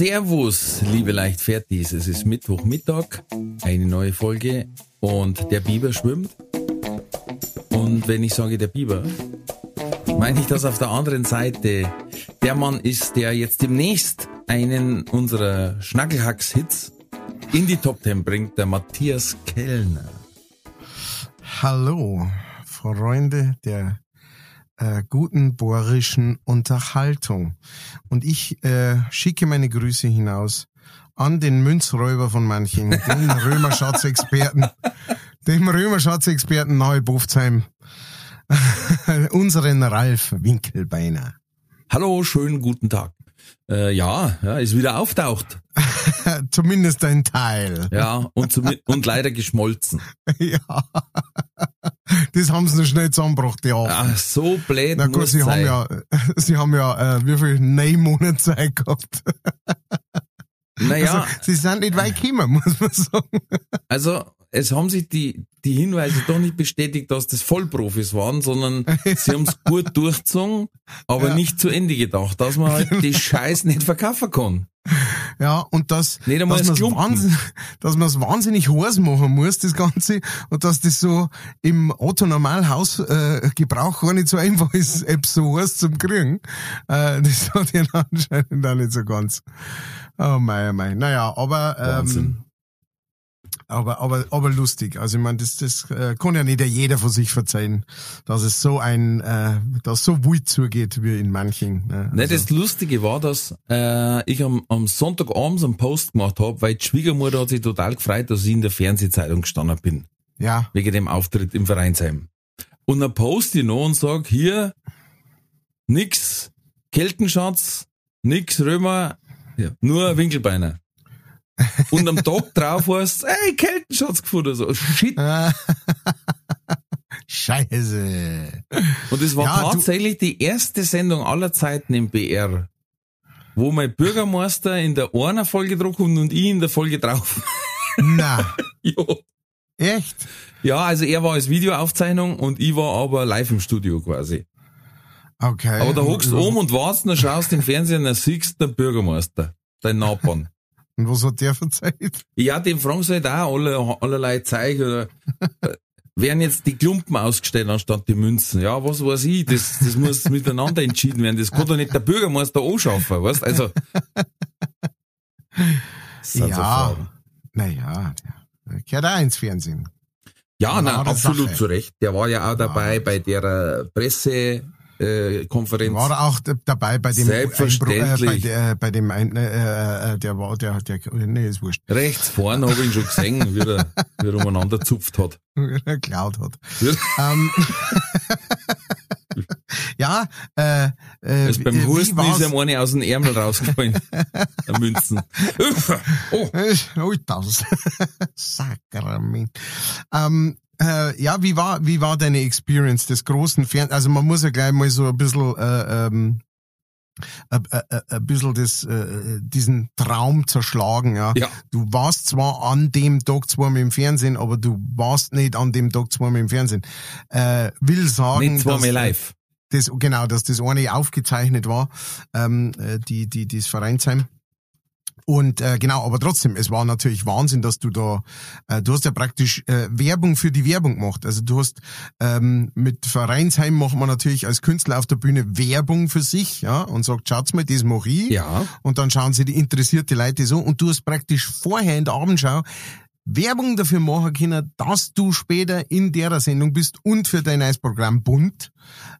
Servus, liebe Leichtfertis. Es ist Mittwochmittag, eine neue Folge und der Biber schwimmt. Und wenn ich sage der Biber, meine ich, dass auf der anderen Seite der Mann ist, der jetzt demnächst einen unserer Schnackelhacks-Hits in die Top Ten bringt, der Matthias Kellner. Hallo, Freunde der äh, guten bohrischen Unterhaltung. Und ich äh, schicke meine Grüße hinaus an den Münzräuber von manchen, den Römerschatzexperten, dem Römerschatzexperten nahe Bofzheim, unseren Ralf Winkelbeiner. Hallo, schönen guten Tag. Äh, ja, ja, ist wieder auftaucht. Zumindest ein Teil. Ja, und, zum, und leider geschmolzen. ja. Das haben sie noch schnell zusammengebracht, ja. Ach, so blöd Na gut, sie sein. haben ja, sie haben ja, äh, wie viel? Neun Monate Zeit gehabt. Naja, Also, sie sind nicht weit gekommen, muss man sagen. also es haben sich die, die Hinweise doch nicht bestätigt, dass das Vollprofis waren, sondern sie haben es gut durchgezogen, aber Ja. nicht zu Ende gedacht, dass man halt die Scheiß nicht verkaufen kann. Ja, und das, Nicht dass das man es wahnsinnig, dass man es wahnsinnig heiß machen muss, das Ganze, und dass das so im Otto-Normalhaus äh, gar nicht so einfach ist, so heiß zum kriegen. Äh, das hat ihn anscheinend auch nicht so ganz. Oh mein, oh mein. Naja, aber ähm, aber, aber, aber lustig. Also ich meine, das, das äh, kann ja nicht jeder von sich verzeihen, dass es so ein, äh, dass so wild zugeht wie in manchen. Ne? Ne, Also- das Lustige war, dass äh, ich am, am Sonntagabend einen Post gemacht habe, weil die Schwiegermutter hat sich total gefreut, dass ich in der Fernsehzeitung gestanden bin, ja, wegen dem Auftritt im Vereinsheim. Und dann post ich noch und sag, hier, nix Keltenschatz, nix Römer, ja, nur Winkelbeiner. Und am Tag drauf heißt ey, Keltenschatz gefunden. So, shit. Scheiße. Und es war Ja, tatsächlich die erste Sendung aller Zeiten im BR, wo mein Bürgermeister in der einer Folge drauf kommt und ich in der Folge drauf. Na, ja. echt? ja, also er war als Videoaufzeichnung und ich war aber live im Studio quasi. Okay. Aber da hockst du und, oben und wartest, dann schaust im Fernsehen, dann siehst du den Bürgermeister, dein Nachbarn. Und was hat der verzeiht? Ja, dem fragen sie halt auch alle, allerlei Zeug oder äh, werden jetzt die Klumpen ausgestellt anstatt die Münzen. Ja, was weiß ich, das, das muss miteinander entschieden werden. Das kann doch nicht der Bürgermeister anschaffen, weißt? Also. Ja. Naja, der gehört auch ins Fernsehen. Ja, nein, absolut Sache. zu Recht. Der war ja auch dabei bei der äh, Pressekonferenz. Äh, Konferenz. War er auch dabei bei dem Selbstverständlich. Äh, bei, der, bei dem ein, äh, äh, der war der der nee, ist wurscht. Rechts vorne habe ich ihn schon gesehen, wie er, wie er umeinander zupft hat. geklaut hat. ähm, ja, äh, äh, Also beim wie Husten ist ihm eine aus dem Ärmel rausgefallen. der Münzen. oh. Äh, Oh, das. Sakrament. Ähm, äh, ja, wie war, wie war deine Experience des großen Fernsehens? Also man muss ja gleich mal so ein bisschen, äh, ähm, ein, ein, ein bisschen das, äh, diesen Traum zerschlagen, ja. Ja. Du warst zwar an dem Tag zweimal im Fernsehen, aber du warst nicht an dem Tag zweimal im Fernsehen. Äh, will sagen, Nicht zweimal dass- live. das, genau, dass das eine aufgezeichnet war, ähm, äh, die, die, das Vereinsheim. Und äh, genau, aber trotzdem, es war natürlich Wahnsinn, dass du da, äh, du hast ja praktisch äh, Werbung für die Werbung gemacht. Also du hast ähm, mit Vereinsheim macht man natürlich als Künstler auf der Bühne Werbung für sich, ja, und sagt, schaut's mal, das mach ich. Ja. Und dann schauen sie die interessierte Leute so und du hast praktisch vorher in der Abendschau Werbung dafür machen können, dass du später in der Sendung bist und für dein neues Programm Bunt.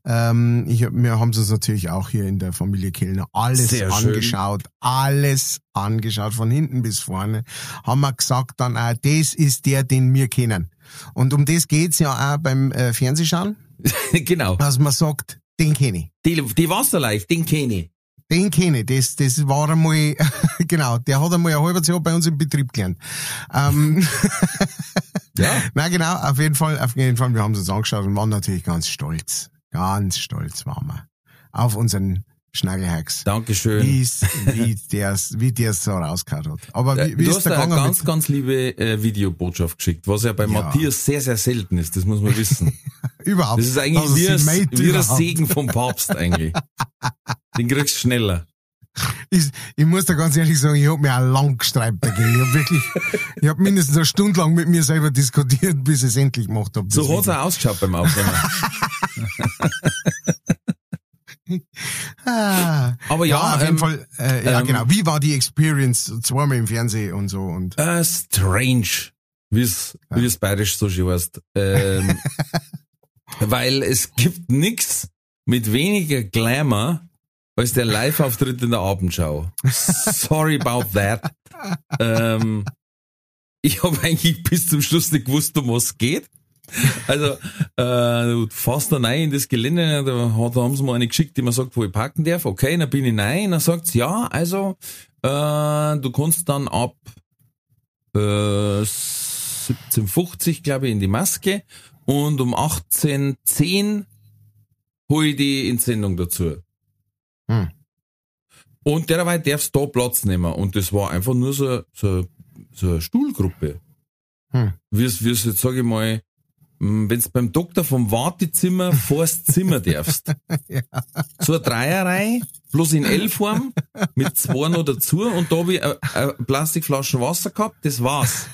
Ähm, ich, wir haben es natürlich auch hier in der Familie Kellner alles Sehr schön. angeschaut, alles angeschaut, von hinten bis vorne. Haben wir gesagt dann auch, das ist der, den wir kennen. Und um das geht's ja auch beim äh, Fernsehschauen, genau. dass man sagt, den kenne ich. Die, die Wasserleicht, den kenne ich. Den kenne ich, das, das war einmal, genau, der hat einmal ein halbes Jahr bei uns im Betrieb gelernt. Ähm, Ja. Na genau, auf jeden Fall, auf jeden Fall, wir haben es uns angeschaut und waren natürlich ganz stolz. Ganz stolz waren wir. Auf unseren Schnaggelhacks. Dankeschön. Wie's, wie der's, wie der's so rausgehauen hat. Aber wie, wie du ist hast der da eine ganz, ganz liebe äh, Videobotschaft geschickt, was ja bei Matthias sehr, sehr selten ist, das muss man wissen. überhaupt? Das ist eigentlich dass er wie, sie ein, wie ein. Segen vom Papst eigentlich. Den kriegst du schneller. Ich, ich muss da ganz ehrlich sagen, ich hab mir auch lang gestreibt dagegen. Ich hab wirklich, ich hab mindestens eine Stunde lang mit mir selber diskutiert, bis ich es endlich gemacht hab. So Das hat's Video. auch ausgeschaut beim Aufnehmen. Ah. Aber ja, auf jeden ähm, Fall, äh, ja ähm, genau. Wie war die Experience? Zweimal im Fernsehen und so und. Äh, strange, wie es wie es bayerisch so schön heißt. Ähm, weil es gibt nix mit weniger Glamour als der Live-Auftritt in der Abendschau. Sorry about that. Ähm, ich habe eigentlich bis zum Schluss nicht gewusst, um was es geht. Also, äh, du fährst da rein in das Gelände, da, hat, da haben sie mir eine geschickt, die mir sagt, wo ich parken darf. Okay, dann bin ich rein, dann sagt sie, ja, also, äh, du kannst dann ab äh, 1750, glaube ich, in die Maske und um 1810 hol ich die in Sendung dazu. Hm. Und derweil darfst du da Platz nehmen. Und das war einfach nur so, so, so eine Stuhlgruppe. Hm. Wie es, jetzt, sag ich mal, wenn du beim Doktor vom Wartezimmer vors Zimmer darfst. So eine Dreierreihe, bloß in L-Form, mit zwei noch dazu und da habe ich eine Plastikflasche Wasser gehabt, das war's.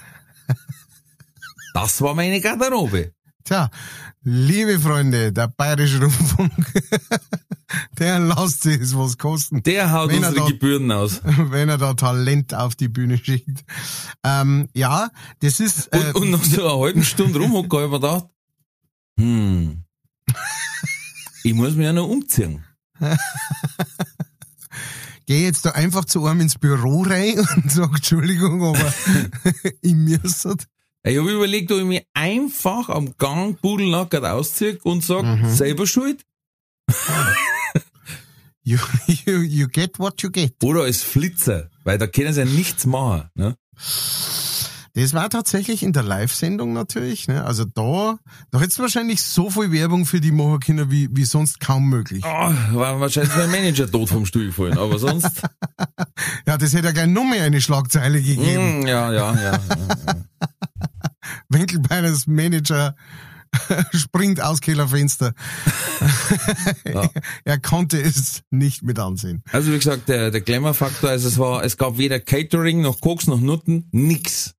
Das war meine Garderobe. Tja, liebe Freunde, der Bayerische Rundfunk, der lasst sich es was kosten, Der haut Wenn er unsere da- Gebühren aus. wenn er da Talent auf die Bühne schickt. Ähm, ja, das ist, äh, Und, und nach so einer halben Stunde rumhocken, habe ich mir gedacht, hm, ich muss mich ja noch umziehen. geh jetzt da einfach zu einem ins Büro rein und sag, Entschuldigung, aber ich müsste. Ich habe überlegt, ob ich mich einfach am Gang pudelnackert ausziehe und sag, Mhm. selber schuld. You, you, you get what you get. Oder als Flitzer, weil da können sie ja nichts machen. Ne? Das war tatsächlich in der Live-Sendung natürlich. Ne? Also da, da hättest du wahrscheinlich so viel Werbung für die können, wie, wie sonst kaum möglich. Oh, war wahrscheinlich mein Manager tot vom Stuhl gefallen, aber sonst, Ja, das hätte ja gleich noch mehr eine Schlagzeile gegeben. mm, ja, ja, ja. ja. Winkelbeiners Manager springt aus Kellerfenster. Ja. er konnte es nicht mit ansehen. Also wie gesagt, der, der Glamour-Faktor, also es war, es gab weder Catering noch Koks noch Nutten, nix.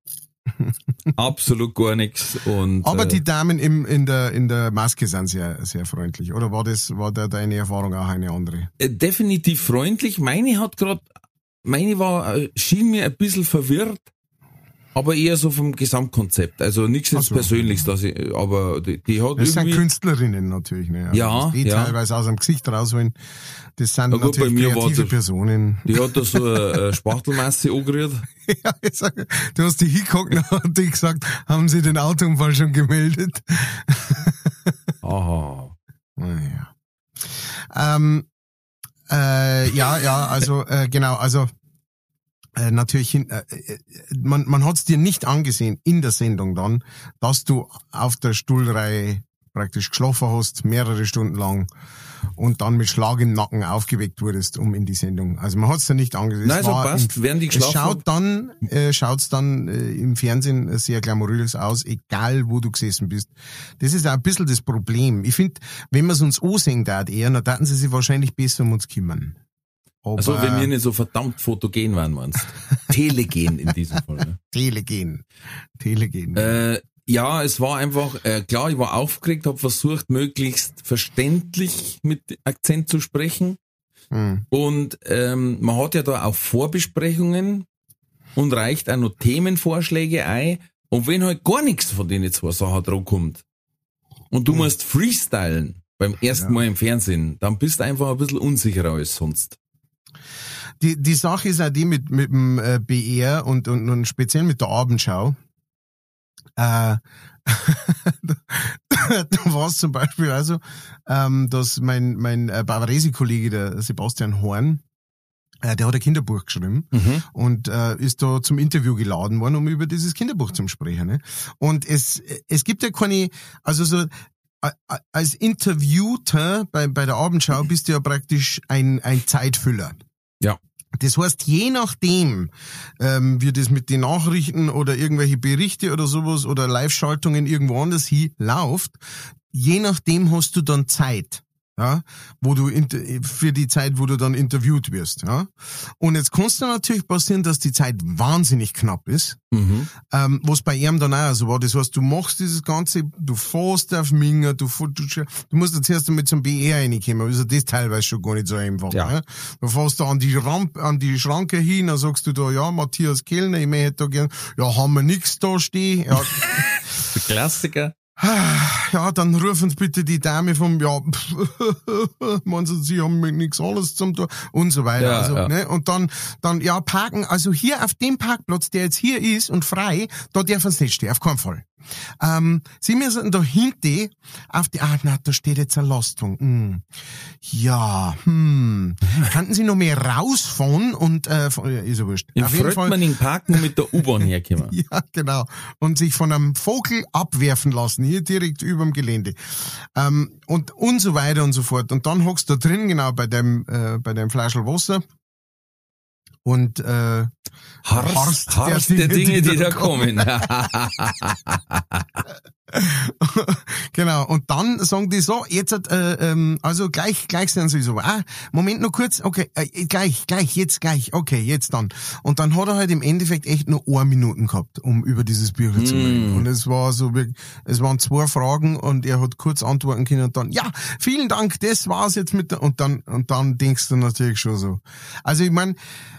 Absolut gar nix. Und, Aber äh, die Damen im, in, der, in der Maske sind sehr, sehr freundlich. Oder war das, war da deine Erfahrung auch eine andere? äh, definitiv freundlich. Meine hat grad, meine war, äh, schien mir ein bisschen verwirrt, aber eher so vom Gesamtkonzept. Also nichts jetzt so. Persönliches, dass ich, aber die, die hat Das sind Künstlerinnen natürlich. Ne? Ja, dass die ja. teilweise aus dem Gesicht rausholen. Das sind gut, natürlich kreative das- Personen. die hat da so eine, Spachtelmasse angerührt. Ja, ich sag, du hast die hingeguckt und die gesagt, haben sie den Autounfall schon gemeldet? Aha. Naja. Ähm, äh, ja, ja, also äh, genau, also äh, natürlich, hin, äh, äh, man, man hat es dir nicht angesehen in der Sendung dann, dass du auf der Stuhlreihe praktisch geschlafen hast, mehrere Stunden lang und dann mit Schlag im Nacken aufgeweckt wurdest, um in die Sendung. Also man hat es dir nicht angesehen. Nein, Es so passt. im- Während es geschlafen schaut hab- dann, äh, schaut's dann äh, im Fernsehen sehr glamourös aus, egal wo du gesessen bist. Das ist auch ein bisschen das Problem. Ich finde, wenn man es uns ansehen darf, eher, dann taten sie sich wahrscheinlich besser um uns kümmern. Aber Also wenn wir nicht so verdammt fotogen waren, meinst Telegen in diesem Fall. Ne? Telegen. Telegen. Äh, ja, es war einfach, äh, klar, ich war aufgeregt, habe versucht, möglichst verständlich mit Akzent zu sprechen. Hm. Und ähm, man hat ja da auch Vorbesprechungen und reicht auch noch Themenvorschläge ein. Und wenn halt gar nichts von denen zwei Sachen dran kommt und du musst freestylen beim ersten Ja. Mal im Fernsehen, dann bist du einfach ein bisschen unsicherer als sonst. Die, die Sache ist auch die mit, mit dem äh, BR und, und, und speziell mit der Abendschau. Äh, da war es zum Beispiel also, ähm, dass mein, mein äh, Bavaresi-Kollege, der Sebastian Horn, Äh, der hat ein Kinderbuch geschrieben Mhm. und äh, ist da zum Interview geladen worden, um über dieses Kinderbuch zu sprechen. Ne? Und es, es gibt ja keine, also so als Interviewter bei, bei der Abendschau bist du ja praktisch ein, ein Zeitfüller. Ja. Das heißt, je nachdem, ähm, wie das mit den Nachrichten oder irgendwelche Berichte oder sowas oder Live-Schaltungen irgendwo anders hin läuft, je nachdem hast du dann Zeit. Ja, wo du für die Zeit, wo du dann interviewt wirst, ja. Und jetzt kann es dann natürlich passieren, dass die Zeit wahnsinnig knapp ist, Mhm. ähm, was bei ihm dann auch so war. Das heißt, du machst dieses Ganze, du fährst auf Minger, du, du, du musst jetzt erst einmal zum BR reinkommen, also das teilweise schon gar nicht so einfach. Ja. Ne? Du fährst da an die Ramp, an die Schranke hin, dann sagst du da, ja, Matthias Kellner, ich möchte da gern, ja, haben wir nix da stehen, ja, Klassiker. Ja, dann rufen Sie bitte die Dame vom, ja, meinen Sie, Sie haben mit nichts anderes zum tun und so weiter. Ja, also, ja. Ne? Und dann, dann, ja, parken, also hier auf dem Parkplatz, der jetzt hier ist und frei, da dürfen Sie nicht stehen, auf keinen Fall. Ähm, Sie müssen da hinten auf die, ah, na, da steht jetzt eine Lastung. Hm. Ja, hm. Könnten Sie noch mehr rausfahren und, äh, ist ja wurscht. In auf jeden Fall. Fröttmanning Parken und mit der U-Bahn herkommen. Ja, genau. Und sich von einem Vogel abwerfen lassen, hier direkt überm Gelände. Ähm, und, und so weiter und so fort. Und dann hockst du da drin, genau, bei dem, äh, bei dem Flaschel Wasser. Und, äh, Harst, Harst Harst der Dinge, die da kommen. genau. Und dann sagen die so, jetzt, hat, äh, ähm, also gleich, gleich sind sie so, ah, Moment nur kurz, okay, äh, gleich, gleich, jetzt gleich, okay, jetzt dann. Und dann hat er halt im Endeffekt echt nur eine Minuten gehabt, um über dieses Bücher zu reden. Und es war so, es waren zwei Fragen und er hat kurz antworten können und dann, ja, vielen Dank, das war's jetzt mit der, und dann, und dann denkst du natürlich schon so. Also ich meine,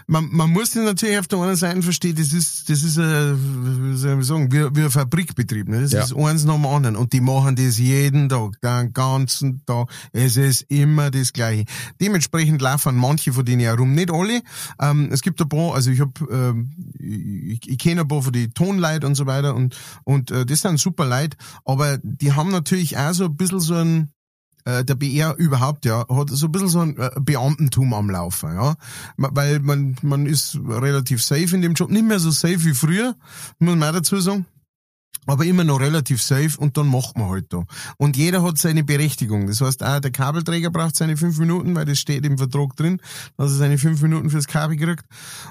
man, man muss das natürlich auf der einen Seite verstehen, das ist, das ist, äh, wie soll ich sagen, wie, wie ein Fabrikbetrieb, ne? Das Ja. ist eins dem anderen. Und die machen das jeden Tag, den ganzen Tag. Es ist immer das Gleiche. Dementsprechend laufen manche von denen herum, nicht alle. Ähm, es gibt ein paar, also ich hab, ähm, ich, ich kenne ein paar von die Tonleute und so weiter und, und äh, das sind super Leute, aber die haben natürlich auch so ein bisschen so ein, äh, der BR überhaupt, ja, hat so ein bisschen so ein äh, Beamtentum am Laufen, ja. Weil man, man ist relativ safe in dem Job. Nicht mehr so safe wie früher, muss man auch dazu sagen. Aber immer noch relativ safe und dann macht man halt da. Und jeder hat seine Berechtigung. Das heißt, auch der Kabelträger braucht seine fünf Minuten, weil das steht im Vertrag drin, dass er seine fünf Minuten fürs Kabel kriegt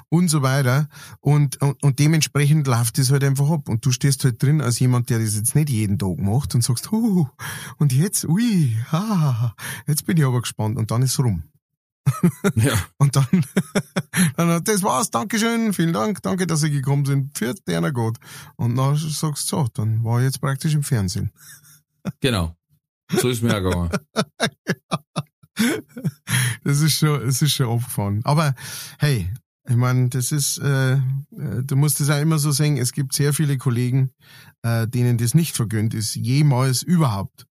und so weiter. Und, und, und dementsprechend läuft das halt einfach ab. Und du stehst halt drin als jemand, der das jetzt nicht jeden Tag macht und sagst, huh, und jetzt, ui, ha, jetzt bin ich aber gespannt. Und dann ist rum. ja. Und dann, dann das war's, Dankeschön, vielen Dank, danke, dass Sie gekommen sind, für deiner Gott. Und dann sagst du so, dann war ich jetzt praktisch im Fernsehen. Genau. So ist mir auch gegangen. Das ist schon, es ist schon aufgefahren. Aber hey, ich meine, das ist, äh, äh, du musst es auch immer so sehen, es gibt sehr viele Kollegen, äh, denen das nicht vergönnt ist, jemals überhaupt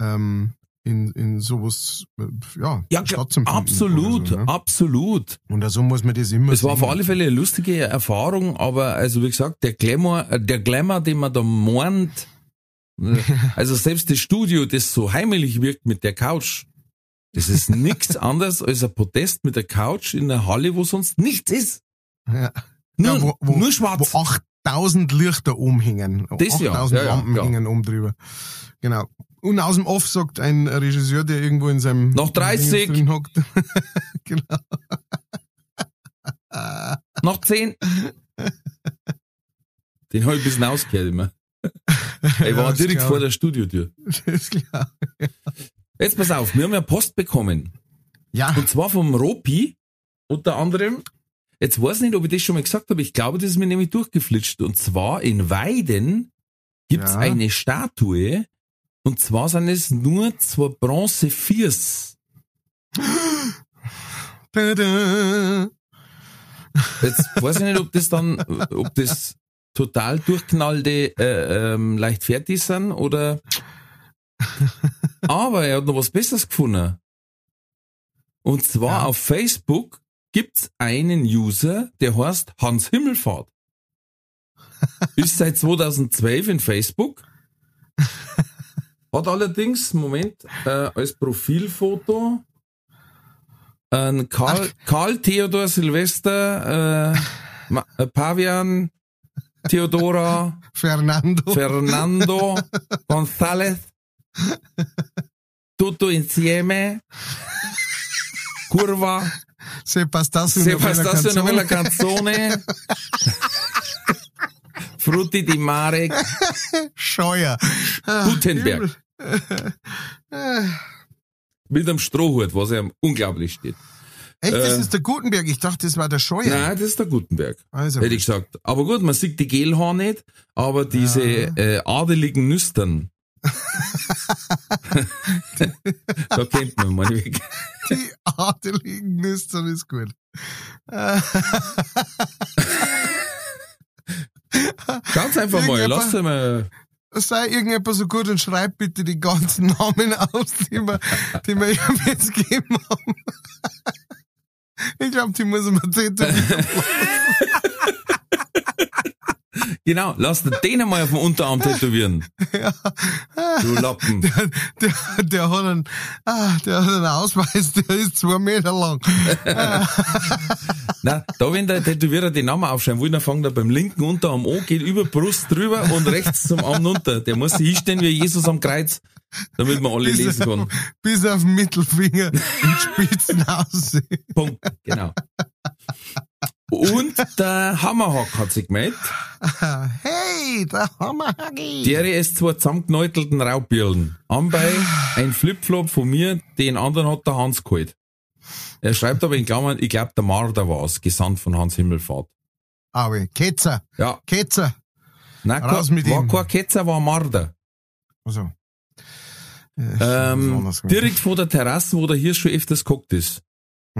ähm, in, in sowas äh, ja, Ja, stattzufinden absolut, So, ne? absolut. Und so muss man das immer Es war auf sehen. alle Fälle eine lustige Erfahrung, aber also wie gesagt, der Glamour, äh, der Glamour, den man da äh, also selbst das Studio, das so heimelig wirkt mit der Couch, das ist nichts anderes als ein Protest mit der Couch in der Halle, wo sonst nichts ist. Ja. Nur, Ja, wo, wo, nur schwarz. Wo 8000 Lichter umhängen. Das ja, 8000 ja, ja, Lampen hängen oben drüber. Genau. Und aus dem Off sagt ein Regisseur, der irgendwo in seinem... Noch 30. drin hockt. genau. Noch zehn. Den hab ich ein bisschen ausgehört immer. Ich war Ja, direkt ist vor klar. der Studiotür. Das ist klar. Jetzt pass auf, wir haben ja Post bekommen. Ja, Und zwar vom Ropi, unter anderem. Jetzt weiß ich nicht, ob ich das schon mal gesagt habe. Ich glaube, das ist mir nämlich durchgeflitscht. Und zwar in Weiden gibt's Ja. eine Statue. Und zwar sind es nur zwei Bronze Viers. Jetzt weiß ich nicht, ob das dann, ob das total durchknallte äh, ähm, leichtfertig sind oder. Aber er hat noch was Besseres gefunden. Und zwar Ja. auf Facebook gibt's einen User, der heißt Hans Himmelfahrt. Ist seit 2012 in Facebook. Hat allerdings, Moment, äh, als Profilfoto ein Karl, Karl Theodor Silvester, äh, äh, Pavian, Theodora, Fernando. Fernando, González, Tutto insieme, Curva, Se passasse Se una una bella canzone. canzone, Frutti di mare, Scheuer. Ah, Gutenberg. Mit einem Strohhut, was ihm unglaublich steht. Echt, das Äh. ist der Gutenberg. Ich dachte, das war der Scheuer. Nein, das ist der Gutenberg. Also, Hätte ich gesagt. Aber gut, man sieht die Gelhaar nicht, aber diese äh, adeligen Nüstern. da kennt man mal weg. die adeligen Nüstern ist gut. Ganz einfach mal, lass mal. Sei irgendjemand so gut und schreib bitte die ganzen Namen aus, die wir, die wir ihm jetzt gegeben haben. Ich glaube, die muss man tätowieren. Genau, lass den einmal auf dem Unterarm tätowieren. Du Lappen. Der, der, der hat einen, ah, der hat einen Ausweis, der ist zwei Meter lang. Na, da wenn der Tätowierer den Namen aufschreiben will, dann fängt er beim linken Unterarm an, geht über Brust drüber und rechts zum Arm runter. Der muss sich hinstellen wie Jesus am Kreuz, damit man alle lesen kann. Bis auf den Mittelfinger und Spitzen aussehen. Punkt. Genau. Und der Hammerhack hat sich gemeldet. Hey, der Hammerhagi. Der ist zwei zusammengenäutelten Raubbirlen. Anbei ein Flipflop von mir, den anderen hat der Hans geholt. Er schreibt aber in Klammern, ich glaube der Marder war's, gesandt von Hans Himmelfahrt. Aber Ketzer, Ja, Ketzer. nein, Raus kein, mit war ihm. kein Ketzer, war ein Marder. Also. Ähm, direkt vor der Terrasse, wo der Hirsch schon öfters geguckt ist.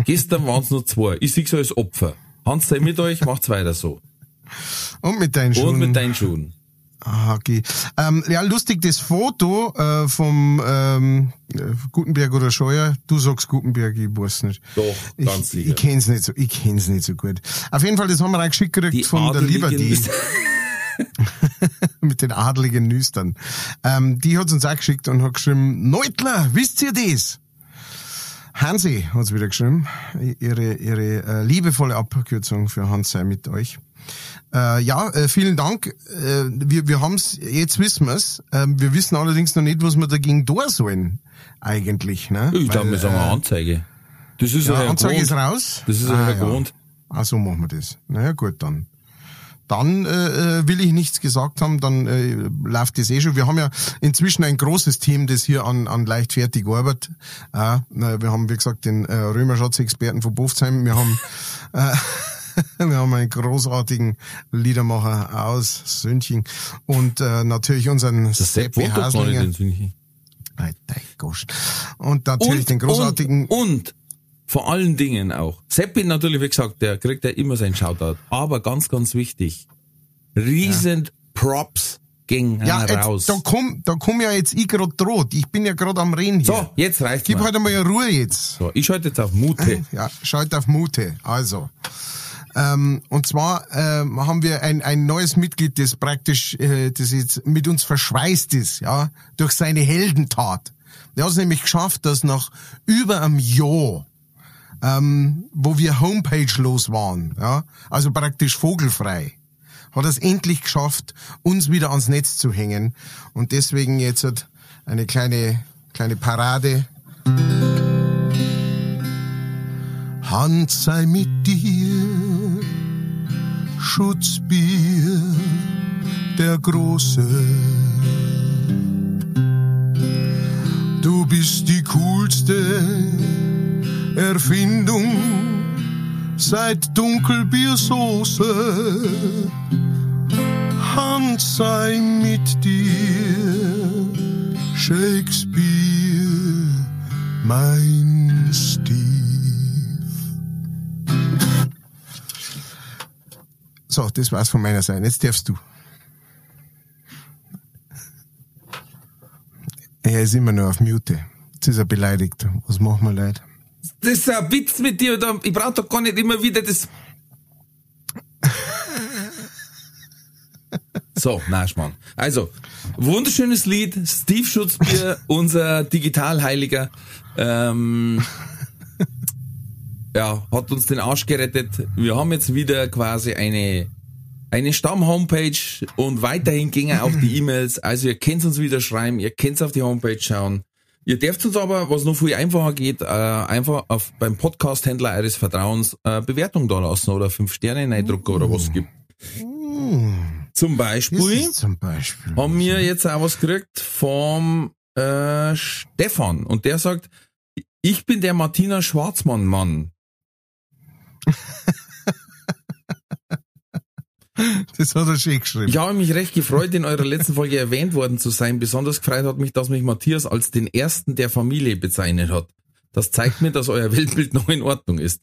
Gestern waren's nur zwei. Ich sehe als Opfer. Hans, sei mit euch, macht's weiter so. Und mit deinen Schuhen. Und mit deinen Schuhen. Ah, okay. Ähm, ja, lustig, das Foto äh, vom ähm, äh, Gutenberg oder Scheuer, du sagst Gutenberg, ich weiß nicht. Doch, ganz ich, sicher. Ich kenn's nicht so, ich kenn's nicht so gut. Auf jeden Fall, das haben wir auch geschickt gekriegt Die von der Liberty mit den adligen Nüstern. Ähm, die hat's uns auch geschickt und hat geschrieben, Neutler, wisst ihr das? Hansi hat's wieder geschrieben. Ihre, ihre äh, liebevolle Abkürzung für Hans sei mit euch. Äh, ja, äh, vielen Dank. Äh, wir wir haben's, jetzt wissen wir's. Ähm, wir wissen allerdings noch nicht, was wir dagegen tun sollen. Eigentlich, ne? Ich glaube, wir sagen äh, eine Anzeige. Das ist ja, Anzeige ist gewohnt. raus. Das ist ah, ja gewohnt. Ah, so machen wir das. Naja, gut, dann. Dann äh, äh, will ich nichts gesagt haben, dann äh, läuft das eh schon. Wir haben ja inzwischen ein großes Team, das hier an, an leichtfertig arbeitet. Äh, wir haben, wie gesagt, den äh, Römerschatzexperten von Bofzheim. Wir haben äh, wir haben einen großartigen Liedermacher aus Sünching und äh, natürlich unseren Seppi Haslinger. Und natürlich den großartigen Und, und vor allen Dingen auch. Seppi natürlich, wie gesagt, der kriegt ja immer seinen Shoutout. Aber ganz, ganz wichtig. Riesen Props gehen Ja, raus. da komm, da komm ja jetzt ich grad droht. Ich bin ja grad am Reden hier. so, jetzt reicht's Gib mal. halt einmal Ruhe jetzt. So, ich schalte jetzt auf Mute. Ja, schalt auf Mute. Also. Ähm, und zwar ähm, haben wir ein, ein neues Mitglied, das praktisch, äh, das jetzt mit uns verschweißt ist, ja, durch seine Heldentat. Der hat es nämlich geschafft, dass nach über einem Jahr, ähm, wo wir Homepage los waren, ja, also praktisch vogelfrei, hat es endlich geschafft, uns wieder ans Netz zu hängen. Und deswegen jetzt halt eine kleine, kleine Parade. Hand sei mit dir, Schutzbier, der Große. Du bist die coolste Erfindung seit Dunkelbiersoße. Hand sei mit dir, Shakespeare, mein Steve. So, das war's von meiner Seite. Jetzt darfst du. Er ist immer nur auf Mute. Jetzt ist er beleidigt. Was machen wir, Leute? Das ist ein Witz mit dir. da- Ich brauche doch gar nicht immer wieder das. So, nein, Schmarrn. Also, wunderschönes Lied, Steve Schutzbier, unser Digitalheiliger. Ähm, ja, hat uns den Arsch gerettet. Wir haben jetzt wieder quasi eine, eine Stamm-Homepage und weiterhin gingen auch die E-Mails. Also ihr könnt uns wieder schreiben, ihr könnt auf die Homepage schauen. Ihr dürft uns aber, was noch viel einfacher geht, äh, einfach auf beim Podcast-Händler eures Vertrauens äh, Bewertung da lassen oder fünf Sterne reindrucken oder was gibt. Zum Beispiel, zum Beispiel. haben wir jetzt auch was gekriegt vom äh, Stefan und der sagt, ich bin der Martina Schwarzmann-Mann. Das hat er schön geschrieben. Ich habe mich recht gefreut, in eurer letzten Folge erwähnt worden zu sein. Besonders gefreut hat mich, dass mich Matthias als den ersten der Familie bezeichnet hat. Das zeigt mir, dass euer Weltbild noch in Ordnung ist.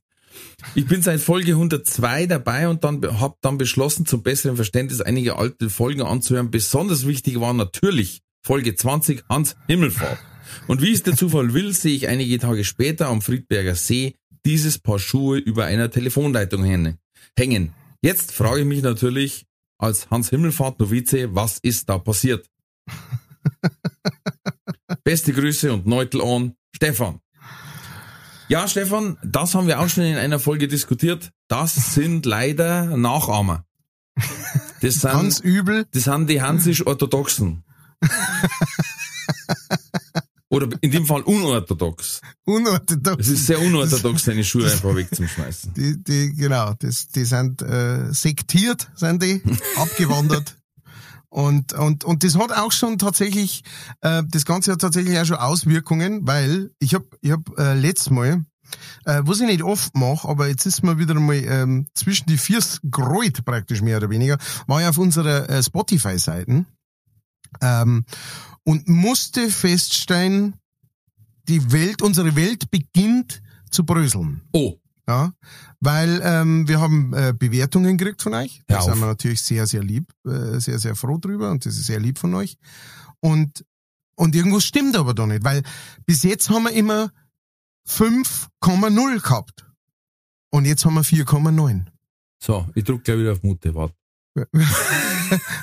Ich bin seit Folge 102 dabei und dann habe dann beschlossen, zum besseren Verständnis einige alte Folgen anzuhören. Besonders wichtig war natürlich Folge 20 Hans Himmelfahrt. Und wie es der Zufall will, sehe ich einige Tage später am Friedberger See dieses Paar Schuhe über einer Telefonleitung hängen. Jetzt frage ich mich natürlich als Hans Himmelfahrt Novize, was ist da passiert? Beste Grüße und Neutel on, Stefan. Ja, Stefan, das haben wir auch schon in einer Folge diskutiert. Das sind leider Nachahmer. Das sind, Ganz übel. das sind die Hansisch-Orthodoxen. Oder in dem Fall unorthodox. Unorthodox. Es ist sehr unorthodox, deine Schuhe einfach wegzuschmeißen. Die, die, genau, das, die sind äh, sektiert, sind die, abgewandert. Und, und, und das hat auch schon tatsächlich, äh, das Ganze hat tatsächlich auch schon Auswirkungen, weil ich hab ich hab äh, letztes Mal, äh, was ich nicht oft mache, aber jetzt ist mir wieder mal ähm, zwischen die vier gerollt praktisch mehr oder weniger, war ich auf unserer äh, Spotify-Seiten ähm, und musste feststellen, die Welt, unsere Welt beginnt zu bröseln. Oh, Ja, weil ähm, wir haben äh, Bewertungen gekriegt von euch. Da sind wir natürlich sehr, sehr lieb, äh, sehr, sehr froh drüber und das ist sehr lieb von euch. Und, und irgendwas stimmt aber da nicht, weil bis jetzt haben wir immer 5,0 gehabt. Und jetzt haben wir 4,9. so, ich drück gleich wieder auf Mute, warte.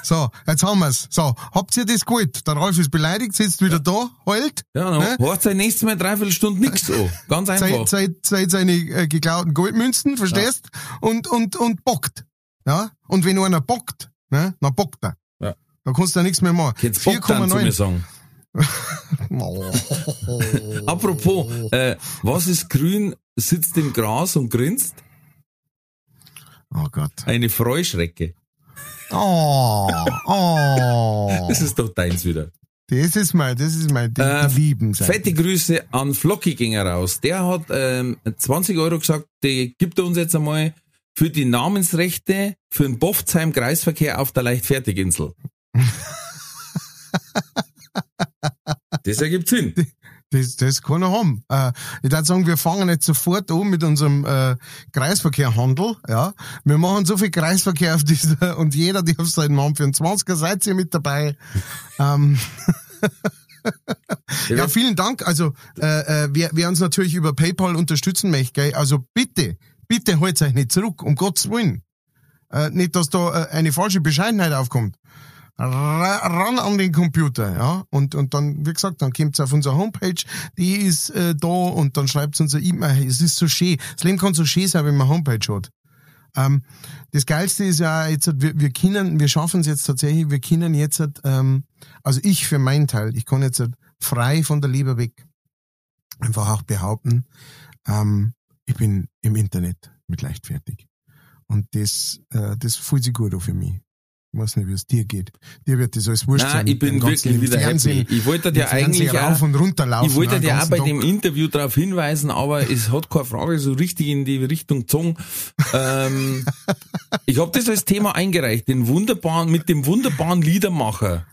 So, jetzt haben wir's. So, habt ihr das gut? Der Ralf ist beleidigt, sitzt wieder da, heult, Ja, dann Hä? hört sein nächstes Mal dreiviertel Stunde nix an. Ganz einfach. seit, seit, seit seine äh, geklauten Goldmünzen, verstehst? Und, und, und bockt. Ja? Und wenn einer bockt, ne, dann bockt er. Ja. Da kannst du ja nichts mehr machen. Jetzt Bock dann zu mir sagen. Apropos, äh, was ist grün, sitzt im Gras und grinst? oh Gott. Eine Freuschrecke. Oh, oh. Das ist doch deins wieder. Das ist mein, das ist mein, die, Äh, lieben. Fette Grüße an Flocky ging er raus. Der hat ähm, 20 Euro gesagt, die gibt er uns jetzt einmal für die Namensrechte für den Boftsheim Kreisverkehr auf der Leichtfertiginsel. das ergibt Sinn. Das, das kann er haben. Äh, ich würde sagen, wir fangen jetzt sofort an mit unserem äh, Kreisverkehrhandel. Ja, wir machen so viel Kreisverkehr auf dieser und jeder, der auf seinen Namen 24er, seid ihr mit dabei. ähm, ja, vielen Dank. Also äh, äh, wer, wer uns natürlich über PayPal unterstützen möchte, gell? also bitte, bitte holt euch nicht zurück, um Gottes Willen. Äh, nicht, dass da äh, eine falsche Bescheidenheit aufkommt. Ra- ran an den Computer, ja. Und, und dann, wie gesagt, dann kommt's auf unsere Homepage, die ist äh, da und dann schreibt's unser E-Mail. Es ist so schön. Das Leben kann so schön sein, wenn man Homepage hat. Ähm, das Geilste ist ja jetzt, wir, wir können, wir schaffen es jetzt tatsächlich, wir können jetzt, ähm, also ich für meinen Teil, ich kann jetzt frei von der Leber weg einfach auch behaupten, ähm, ich bin im Internet mit leichtfertig. Und das, äh, das fühlt sich gut an für mich. Ich weiß nicht, wie es dir geht. Dir wird das alles wurscht Nein, sein. ich bin wirklich wieder Fernsehen, happy. Ich wollte dir eigentlich rauf auch, und runter laufen. ich wollte dir auch bei Tag. dem Interview darauf hinweisen, aber es hat keine Frage so richtig in die Richtung gezogen. ähm, ich habe das als Thema eingereicht, den wunderbaren, mit dem wunderbaren Liedermacher.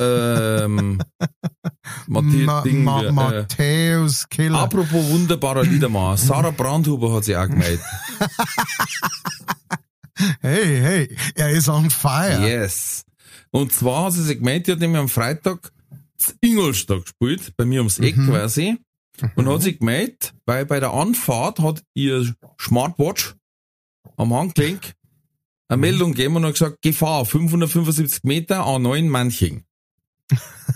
ähm, Ma Ding, Ma äh, Matthäus Keller. Apropos wunderbarer Liedermacher, Sarah Brandhuber hat sich auch gemeldet. Hey, hey, er ist on fire. Yes. Und zwar hat sie sich gemeldet, die hat nämlich am Freitag Ingolstadt gespielt, bei mir ums Eck quasi. Und hat sich gemeldet, weil bei der Anfahrt hat ihr Smartwatch am Handgelenk eine Meldung gegeben und hat gesagt, Gefahr, 575 Meter, A9 Manching.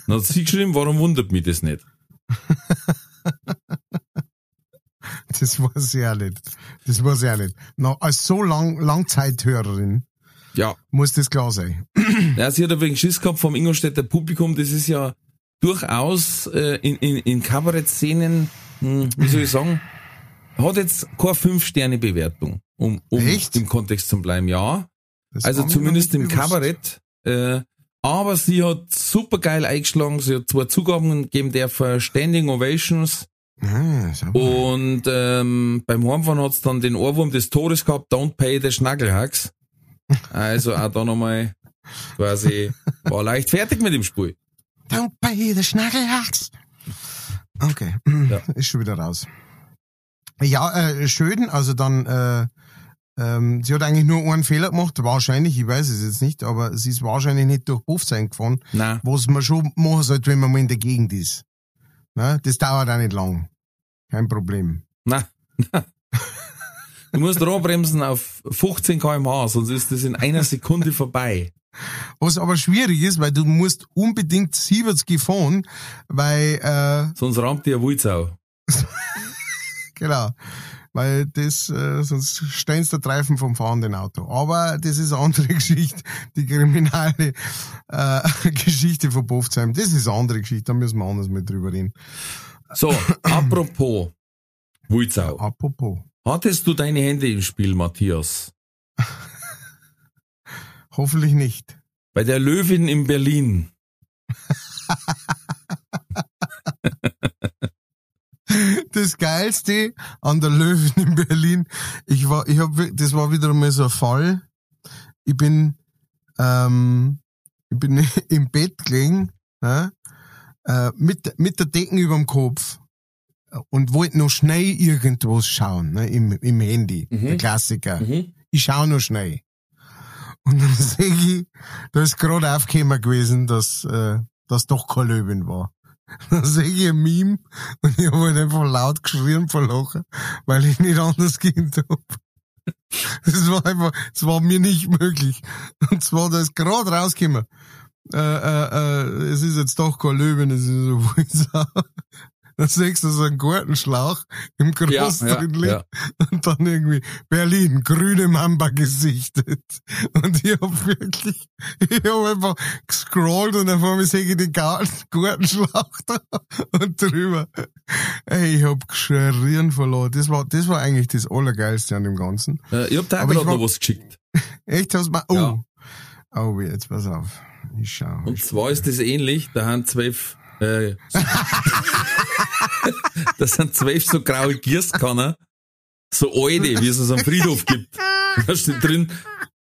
Dann hat sie geschrieben, warum wundert mich das nicht? Das ich auch nicht. Das ich auch nicht. Na, als so lang, Langzeithörerin Ja. muss das klar sein. Ja, sie hat ein wenig Schiss gehabt vom Ingolstädter Publikum. Das ist ja durchaus äh, in, in, in Kabarett-Szenen, hm, wie soll ich sagen, hat jetzt keine Fünf-Sterne-Bewertung, um, um Echt? im Kontext zu bleiben. Ja, Das also war zumindest im bewusst. Kabarett. Äh, aber sie hat super geil eingeschlagen. Sie hat zwei Zugaben gegeben, der für Standing Ovations. Ah. Und ähm, beim Heimfahren hat's dann den Ohrwurm des Todes gehabt, Don't Pay the Schnaggelhacks. Also auch da nochmal quasi, war leicht fertig mit dem Spiel. Don't pay the Schnaggelhacks. Okay, Ja. ist schon wieder raus. Ja, äh, schön, also dann, äh, ähm, sie hat eigentlich nur einen Fehler gemacht, wahrscheinlich, ich weiß es jetzt nicht, aber sie ist wahrscheinlich nicht durch Bewusstsein gefahren, Na, was man schon machen sollte, wenn man mal in der Gegend ist. Na, das dauert auch nicht lang. Kein Problem. na. Du musst ranbremsen auf 15 kmh, sonst ist das in einer Sekunde vorbei. Was aber schwierig ist, weil du musst unbedingt 70 fahren, weil, äh, Sonst rammt dir Wulzau. Genau. Weil das, äh, sonst stehen sie der Treifen vom fahrenden Auto. Aber das ist eine andere Geschichte. Die kriminale äh, Geschichte von Bofzheim. Das ist eine andere Geschichte, da müssen wir anders mit drüber reden. So, apropos Wulzau. Apropos. Hattest du deine Hände im Spiel, Matthias? Hoffentlich nicht. Bei der Löwin in Berlin. Das Geilste an der Löwen in Berlin, ich war, ich hab, wi- das war wieder mal so ein Fall. Ich bin, ähm, ich bin im Bett gelegen, ja, äh, mit, mit der Decken überm Kopf und wollte noch schnell irgendwas schauen, ne, im, im Handy, Mhm. der Klassiker. Mhm. Ich schau nur schnell. Und dann sehe ich, da ist gerade aufgekommen gewesen, dass, äh, das doch kein Löwen war. Dann sehe ich ein Meme und ich habe halt einfach laut geschrien vor Lachen, weil ich nicht anders gehen hab. Das war einfach, das war mir nicht möglich. Und zwar, da ist gerade rausgekommen. Äh, äh, äh, es ist jetzt doch kein Löwen, es ist so Dann siehst du so einen Gartenschlauch im Groß Ja, drin liegen ja. und dann irgendwie Berlin, grüne Mamba gesichtet. Und ich hab wirklich, ich hab einfach gescrollt und auf einmal sehe ich den Garten, Gartenschlauch da und drüber. Ey, ich hab geschrien verloren. Das war, das war eigentlich das Allergeilste an dem Ganzen. Äh, ich hab ich gerade noch was geschickt. Echt, hast du mal, oh. Oh, jetzt pass auf. Ich schau. Und zwar ist das ähnlich, da haben zwölf, äh, das sind zwölf so graue Gierskanner, so alte, wie es es am Friedhof gibt. Da steht drin,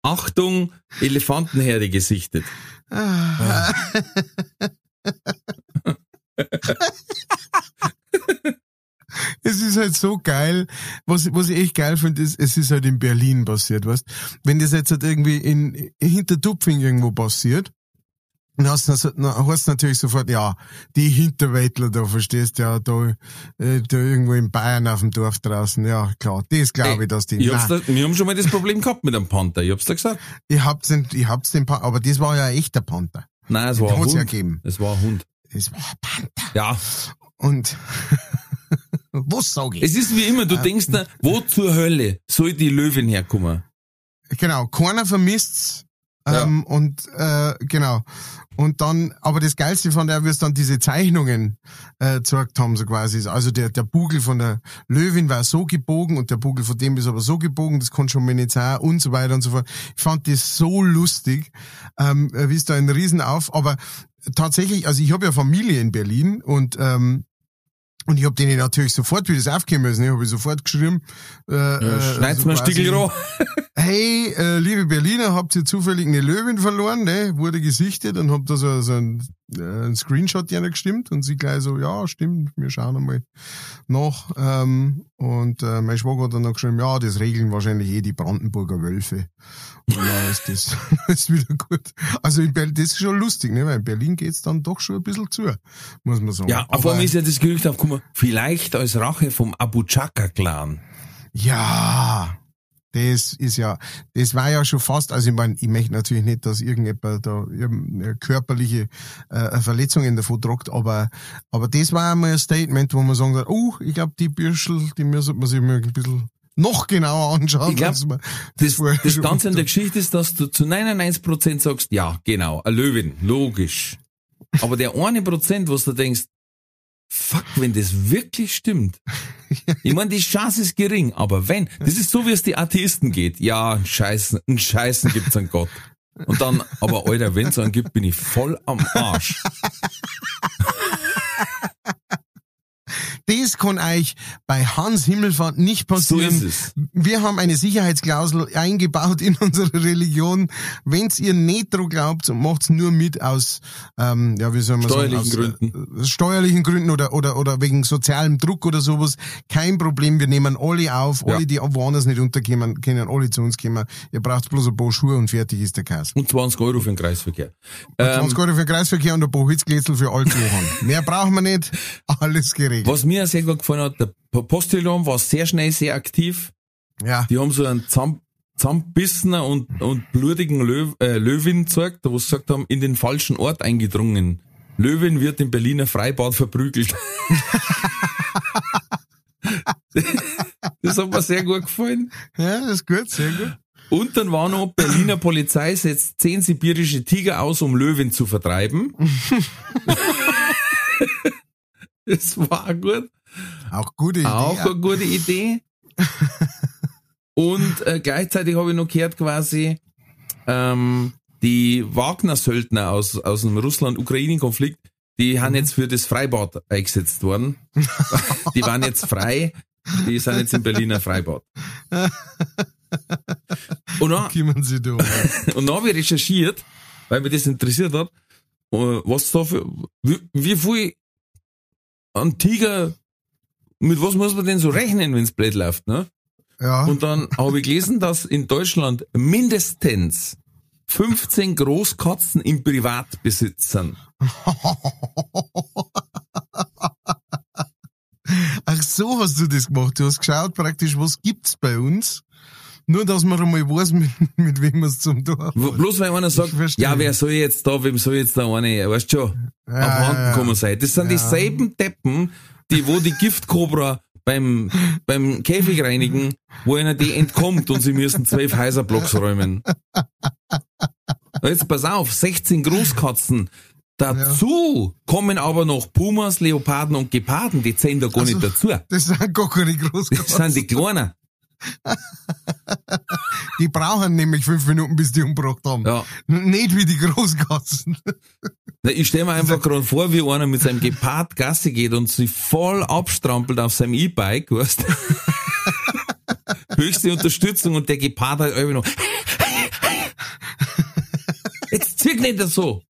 Achtung, Elefantenherde gesichtet. Es ist halt so geil. Was, was ich echt geil finde, ist, es ist halt in Berlin passiert, weißt Wenn das jetzt halt irgendwie in, hinter Tupfing irgendwo passiert, dann hast du natürlich sofort, ja, die Hinterwäldler da, verstehst du, ja, da, äh, da irgendwo in Bayern auf dem Dorf draußen, ja, klar, das glaube ich, dass die, Ich hab's da, wir haben schon mal das Problem gehabt mit einem Panther, ich hab's da gesagt. ihr habt's den, ihr habt's den, Pa- aber das war ja ein echter Panther. Nein, es war ein Hat's ja Hund. gegeben. Es war ein Hund. Es war ein Panther. Ja, Und, was sag ich? es ist wie immer, du denkst da, wo zur Hölle soll die Löwin herkommen? Genau, keiner vermisst's. Ja. Ähm, und äh, genau. Und dann, aber das Geilste fand er, wie es dann diese Zeichnungen äh, gezeigt haben, so quasi. Also der, der Bugel von der Löwin war so gebogen und der Bugel von dem ist aber so gebogen, das kann schon mal nicht sein und so weiter und so fort. Ich fand das so lustig, ähm, wie es da ein Riesen auf, aber tatsächlich, also ich habe ja Familie in Berlin und ähm, und ich habe denen natürlich sofort, wie das aufgekommen ist, ne, habe ich sofort geschrieben. Äh, äh, Schneid's so mir ein quasi- Stickel roh. Hey, äh, liebe Berliner, habt ihr zufällig eine Löwin verloren? Ne? Wurde gesichtet und hab da so, so ein, äh, ein Screenshot jener gestimmt und sie gleich so, ja, stimmt, wir schauen einmal nach. Ähm, und äh, mein Schwager hat dann noch geschrieben, ja, das regeln wahrscheinlich eh die Brandenburger Wölfe. Und dann ist das ist wieder gut. Also in Berlin, das ist schon lustig, ne? weil in Berlin geht's dann doch schon ein bisschen zu, muss man sagen. Ja, auf einmal ist ja das Gerücht aufgekommen, vielleicht als Rache vom Abu Chaka-Clan. ja, Das ist ja, das war ja schon fast, also ich meine, ich möchte natürlich nicht, dass irgendjemand da körperliche äh, Verletzungen davon tragt, aber, aber das war einmal ein Statement, wo man sagen kann, oh, ich glaube, die Bürschel, die müsste man sich mal ein bisschen noch genauer anschauen. Ich glaub, Das, das schon Ganze an der. Geschichte ist, dass du zu 99% sagst, ja, genau, ein Löwin, logisch. Aber der eine Prozent, was du denkst, fuck, wenn das wirklich stimmt. Ich meine, die Chance ist gering, aber wenn, das ist so, wie es die Atheisten geht. Ja, ein Scheißen, ein Scheißen gibt's an Gott. Und dann, aber Alter, wenn's einen gibt, bin ich voll am Arsch. Das kann euch bei Hans Himmelfahrt nicht So passieren. ist es. Wir haben eine Sicherheitsklausel eingebaut in unsere Religion. Wenn's ihr nicht dran glaubt und macht's nur mit aus, ähm, ja, wie soll man Steuerlichen sagen, aus, Gründen. Äh, steuerlichen Gründen oder, oder, oder wegen sozialem Druck oder sowas. Kein Problem. Wir nehmen alle auf. Ja. Alle, die woanders nicht unterkommen, können alle zu uns kommen. Ihr braucht bloß ein paar Schuhe und fertig ist der Kass. Und 20 Euro für den Kreisverkehr. 20 Ähm, Euro für den Kreisverkehr und ein paar Holzgläsel für alle haben. Mehr brauchen wir nicht. Alles geregelt. was mir sehr gut gefallen hat, der Postillon war sehr schnell, sehr aktiv. Ja. Die haben so einen zusammen- zusammenbissenen und, und blutigen Löw, äh, Löwin gezeigt, wo sie gesagt haben, in den falschen Ort eingedrungen. Löwin wird im Berliner Freibad verprügelt. das hat mir sehr gut gefallen. Ja, das ist gut, sehr gut. Und dann war noch, Berliner Polizei setzt zehn sibirische Tiger aus, um Löwen zu vertreiben. das war gut. Auch gute Idee. Auch eine gute Idee. Und äh, gleichzeitig habe ich noch gehört quasi, ähm, die Wagner-Söldner aus, aus dem Russland-Ukraine-Konflikt, die haben jetzt für das Freibad eingesetzt worden. die waren jetzt frei, die sind jetzt im Berliner Freibad. Und dann, und dann habe ich recherchiert, weil mich das interessiert hat, äh, was da für, wie, wie viel an Tiger, mit was muss man denn so rechnen, wenn's blöd läuft, ne? Ja. Und dann habe ich gelesen, dass in Deutschland mindestens 15 Großkatzen im Privatbesitz sind. Ach so hast du das gemacht. Du hast geschaut praktisch, was gibt's bei uns. Nur, dass man einmal weiß, mit, mit wem man es zum Tor hat. Bloß weil einer sagt, ja, wer soll jetzt da, wem soll jetzt da eine, weißt du schon, Ja, abhanden ja, ja. kommen sein. Das sind dieselben Deppen, die, wo die Giftkobra beim, beim Käfig reinigen, wo einer die entkommt und sie müssen zwölf Häuserblocks räumen. Jetzt pass auf, 16 Großkatzen. Dazu kommen aber noch Pumas, Leoparden und Geparden, die zählen da gar nicht dazu. Das sind gar keine Das Großkatzen. sind die Kleinen. Die brauchen nämlich fünf Minuten, bis die umgebracht haben. Ja. Nicht wie die Großkatzen. Na, Ich stelle mir einfach gerade vor, wie einer mit seinem Gepard Gasse geht und sich voll abstrampelt auf seinem E-Bike, weißt Höchste Unterstützung und der Gepard halt einfach noch. Jetzt zirk nicht so.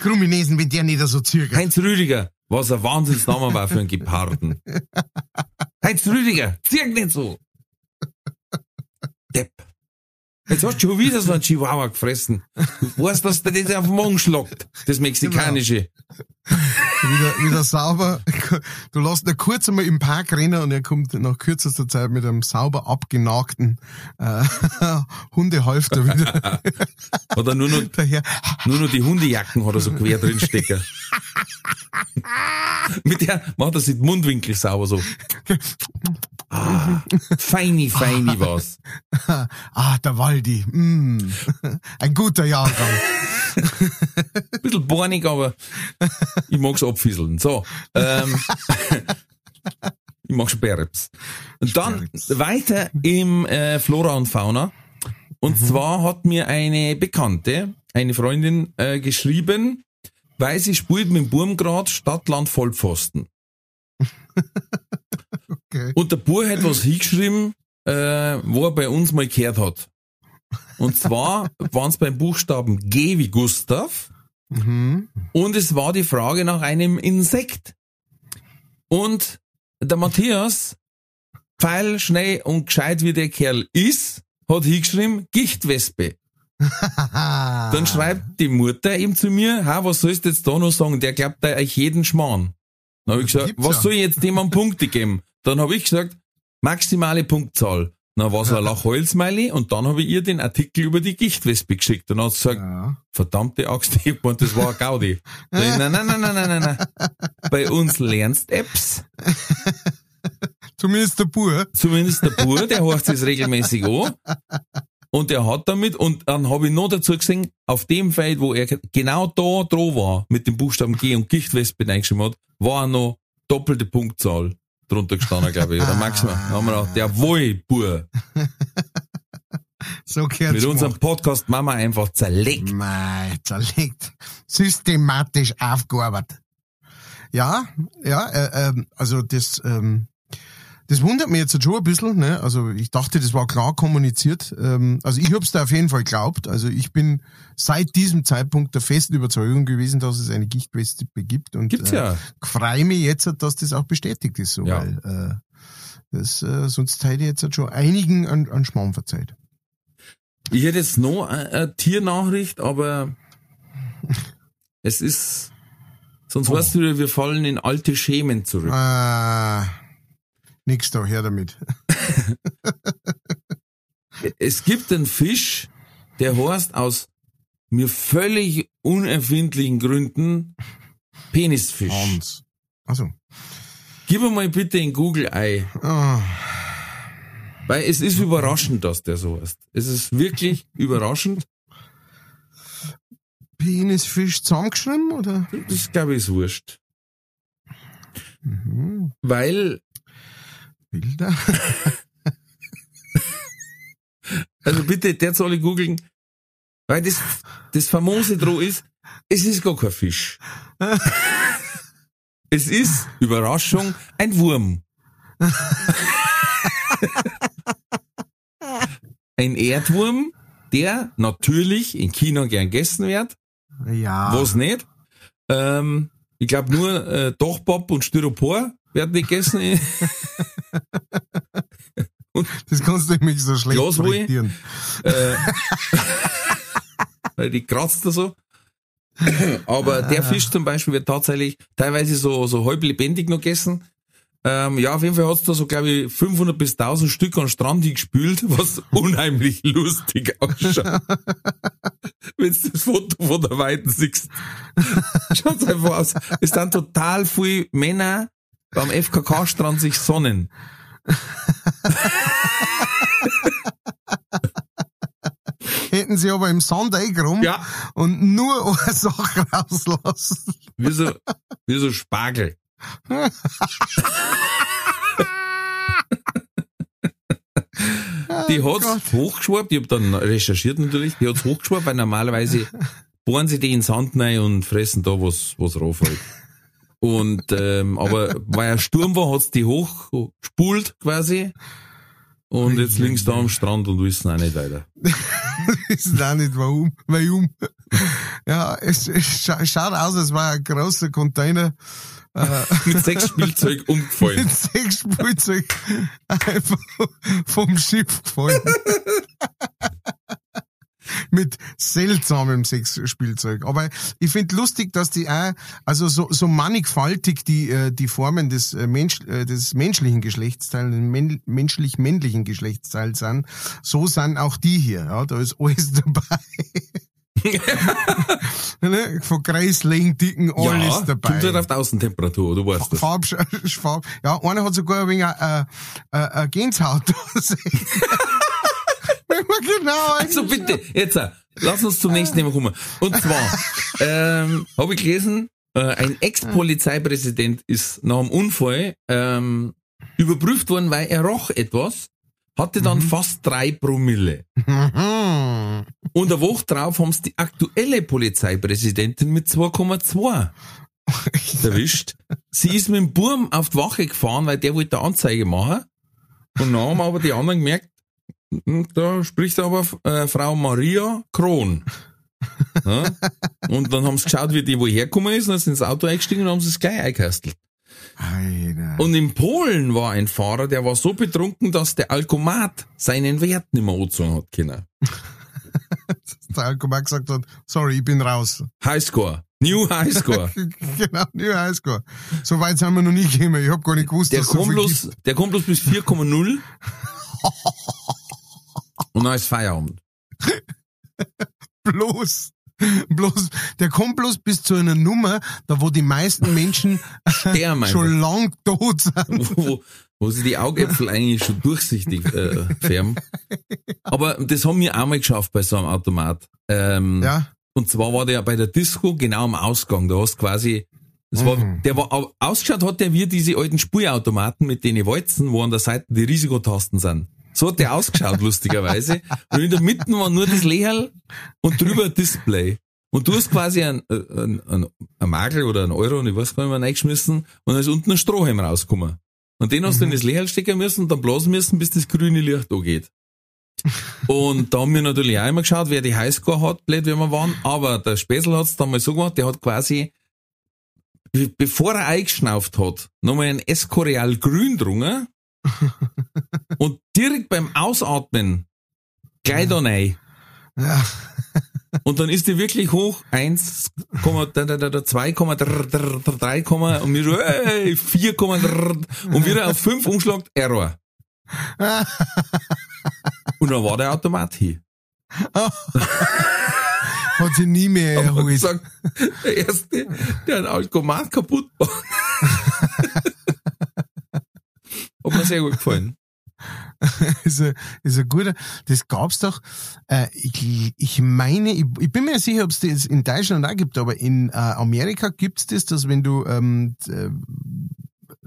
Kruminesen, wenn der nicht so zirkelt. Heinz Rüdiger, was ein Wahnsinnsname war für einen Geparden. Heinz Rüdiger, zirk nicht so. Depp. Jetzt hast du schon wieder so einen Chihuahua gefressen. Du weißt, dass der das auf den Magen schlagt. Das Mexikanische. wieder, wieder sauber. Du lässt ihn kurz einmal im Park rennen und er kommt nach kürzester Zeit mit einem sauber abgenagten äh, Hundehalfter wieder Oder nur noch daher. Nur noch die Hundejacken hat er so quer drin stecken. Mit der macht er sich den Mundwinkel sauber so. Ah, feini, feini was. Ah, der Waldi. Mm. Ein guter Jahrgang. Bisschen bornig, aber ich mag's abfisseln. So, ähm, ich mag's Sperrips. Und dann weiter im äh, Flora und Fauna. Und zwar hat mir eine Bekannte, eine Freundin, äh, geschrieben, weil sie spielt mit dem Burm grad Stadt, Land, Vollpfosten. Okay. Und der Bub hat was hingeschrieben, äh, wo er bei uns mal gehört hat. Und zwar waren es beim Buchstaben G wie Gustav Mhm. und es war die Frage nach einem Insekt. Und der Matthias, pfeil, schnell und gescheit wie der Kerl ist, hat hingeschrieben Gichtwespe. Dann schreibt die Mutter ihm zu mir, ha, was sollst du jetzt da noch sagen? Der glaubt da euch jeden Schmarrn. Dann habe ich gesagt, Gibt's was ja. soll ich jetzt dem an Punkte geben? Dann habe ich gesagt, maximale Punktzahl. Dann war so ein Lachholzmeili und dann habe ich ihr den Artikel über die Gichtwespe geschickt und dann hat sie gesagt, Ja. verdammte Axt, ich gemeint, das war ein Gaudi. Sag ich, Nein, nein, nein, nein, nein, nein, nein. Bei uns lernst Apps, Zumindest der Bur. zumindest der Bur, der horcht es regelmäßig an. Und der hat damit, und dann habe ich noch dazu gesehen, auf dem Feld, wo er genau da dran war, mit dem Buchstaben G und Gichtwespe reingeschrieben hat, war noch doppelte Punktzahl drunter gestanden, glaube ich, oder maximal. Dann haben wir gedacht, jawohl, Bur. So gehört's Mit unserem. Podcast Mama einfach zerlegt. Mei, zerlegt. Systematisch aufgearbeitet. Ja, ja, äh, ähm, also das, ähm, das wundert mich jetzt schon ein bisschen. Ne? Also ich dachte, das war klar kommuniziert. Ähm, also ich hab's da auf jeden Fall geglaubt. Also ich bin seit diesem Zeitpunkt der festen Überzeugung gewesen, dass es eine Gichtwespe gibt. Und Gibt's äh, ja. freue mich jetzt, dass das auch bestätigt ist. So, Ja. weil äh, das, äh, sonst hätte ich jetzt schon einigen an, an Schmarrn verzeiht. Ich hätte jetzt noch eine, eine Tiernachricht, aber es ist, sonst Oh. weißt du, wir fallen in alte Schemen zurück. Ah, nix da, her damit. Es gibt einen Fisch, der heißt aus mir völlig unerfindlichen Gründen Penisfisch. Hans. Also. Gib mir mal bitte in Google ein, Ah, weil es ist überraschend, dass der so heißt. Es ist wirklich überraschend. Penisfisch zusammengeschrieben, oder? Das glaube ich ist wurscht. Mhm. Weil, Bilder? also bitte, der soll ich googeln, weil das, das famose Droh ist, es ist gar kein Fisch. Es ist, Überraschung, ein Wurm. ein Erdwurm, der natürlich in China gern gegessen wird, Ja. was nicht. Ähm, ich glaube nur äh, Dochpop und Styropor werden nicht gegessen. Das kannst du nämlich so schlecht Glaswolle? äh, weil die kratzt da so. Aber der Fisch zum Beispiel wird tatsächlich teilweise so, so halb lebendig noch gegessen. Ähm, ja, auf jeden Fall hat's da so, glaube ich, 500 bis 1000 Stück an Strand gespült, was unheimlich lustig ausschaut. Wenn du das Foto von der Weiten siehst. Schaut's einfach aus. Es sind total viele Männer beim FKK-Strand sich sonnen. Hätten sie aber im Sand eingeräumt Ja. und nur eine Sache rauslassen. Wie so, wie so Spargel. Die hat's hochgeschwappt, ich hab dann recherchiert natürlich, die hat's hochgeschwappt, weil normalerweise bohren sie die in den Sand rein und fressen da was, was raufhält. Und, ähm, aber weil ein Sturm war, hat's die hochgespult quasi. Und jetzt liegen sie da am Strand und wissen auch nicht weiter. wissen auch nicht warum. warum. Ja, es, es scha schaut aus, als war ein großer Container Mit sechs Spielzeug umgefallen. mit sechs Spielzeug einfach vom Schiff gefallen. Mit seltsamem Sexspielzeug. Aber ich finde lustig, dass die auch, also so, so mannigfaltig die, äh, die Formen des, äh, Mensch, äh, des menschlichen Geschlechtsteils, men menschlich-männlichen Geschlechtsteils sind, so sind auch die hier. Ja, da ist alles dabei. ne? Von Kreisling, Dicken, alles ja, dabei. kommt halt auf die Außentemperatur, du weißt das. Farb, Farb, ja, einer hat sogar ein wenig äh, äh, man genau Also bitte, jetzt, äh, lass uns zum nächsten Thema kommen. Und zwar, ähm, habe ich gelesen, äh, ein Ex-Polizeipräsident ist nach dem Unfall ähm, überprüft worden, weil er roch etwas, hatte dann fast drei Promille. Mhm. Und eine Woche drauf haben sie die aktuelle Polizeipräsidentin mit 2,2 erwischt. Sie ist mit dem Burm auf die Wache gefahren, weil der wollte eine Anzeige machen. Und dann haben aber die anderen gemerkt, da spricht aber äh, Frau Maria Kron. Ja? Und dann haben sie geschaut, wie die woher gekommen ist, und dann sind sie ins Auto eingestiegen und haben sie es gleich eingekastelt. Und in Polen war ein Fahrer, der war so betrunken, dass der Alkomat seinen Wert nicht mehr angezogen hat können. Der Alkomat gesagt hat, sorry, ich bin raus. Highscore, New Highscore. genau, New Highscore. So weit sind wir noch nie gekommen. Ich habe gar nicht gewusst, Der dass so kommt viel bloß, gibt. der kommt bloß bis 4,0. Und dann ist Feierabend. Bloß. Bloß, der kommt bloß bis zu einer Nummer, da wo die meisten Menschen Sterben schon lang tot sind. wo, wo sie die Augäpfel eigentlich schon durchsichtig äh, färben. Aber das haben wir auch mal geschafft bei so einem Automat. Ähm, Ja, Und zwar war der bei der Disco genau am Ausgang. Da hast quasi, das war, Mhm. der war, au- ausgeschaut hat der wie diese alten Spurautomaten mit den Walzen, wo an der Seite die Risikotasten sind. So hat der ausgeschaut, lustigerweise. Und in der Mitte war nur das Lehrl und drüber ein Display. Und du hast quasi ein, ein, ein, ein Magel oder ein Euro, und ich weiß gar nicht mehr, reingeschmissen und da ist unten ein Strohhalm rausgekommen. Und den hast du in das Lehrl stecken müssen und dann blasen müssen, bis das grüne Licht angeht. Und da haben wir natürlich auch immer geschaut, wer die Highscore hat, blöd, wie wir waren. Aber der Spessel hat's dann mal so gemacht, der hat quasi, be- bevor er eingeschnauft hat, nochmal ein Escorial grün drungen und direkt beim Ausatmen gleich da rein. ja. Und dann ist die wirklich hoch, 1, 2,3, und wir so, hey, 4, und wieder auf 5 umschlagt, Error. Und dann war der Automat hier. Hat sie nie mehr erholt. gesagt, der erste, der ein Automat kaputt macht. Hat mir sehr gut gefallen. ist ein, ist ein guter. Das gab's doch. Äh, ich, ich meine, ich, ich bin mir nicht sicher, ob es das in Deutschland auch gibt, aber in äh, Amerika gibt's das, dass wenn du ähm, äh,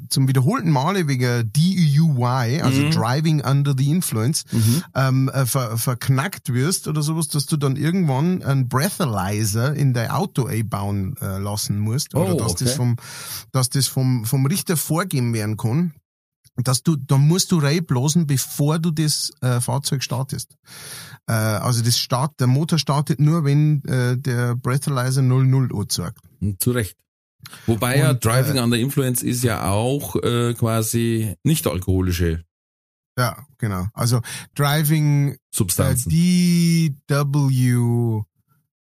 zum wiederholten Male wegen DUI, also Mhm. Driving Under the Influence, ähm, äh, ver, verknackt wirst oder sowas, dass du dann irgendwann einen Breathalyzer in dein Auto einbauen äh, lassen musst. Oder Oh, dass das okay. vom, dass das vom, vom Richter vorgeben werden kann. Dass du, da musst du reinblasen, bevor du das äh, Fahrzeug startest. Äh, also das Start, der Motor startet nur, wenn äh, der Breathalyzer 00 anzeigt. Und zu Recht. Wobei ja Und, Driving äh, under Influence ist ja auch äh, quasi nicht alkoholische Ja, genau. Also Driving äh, Substanzen. DWI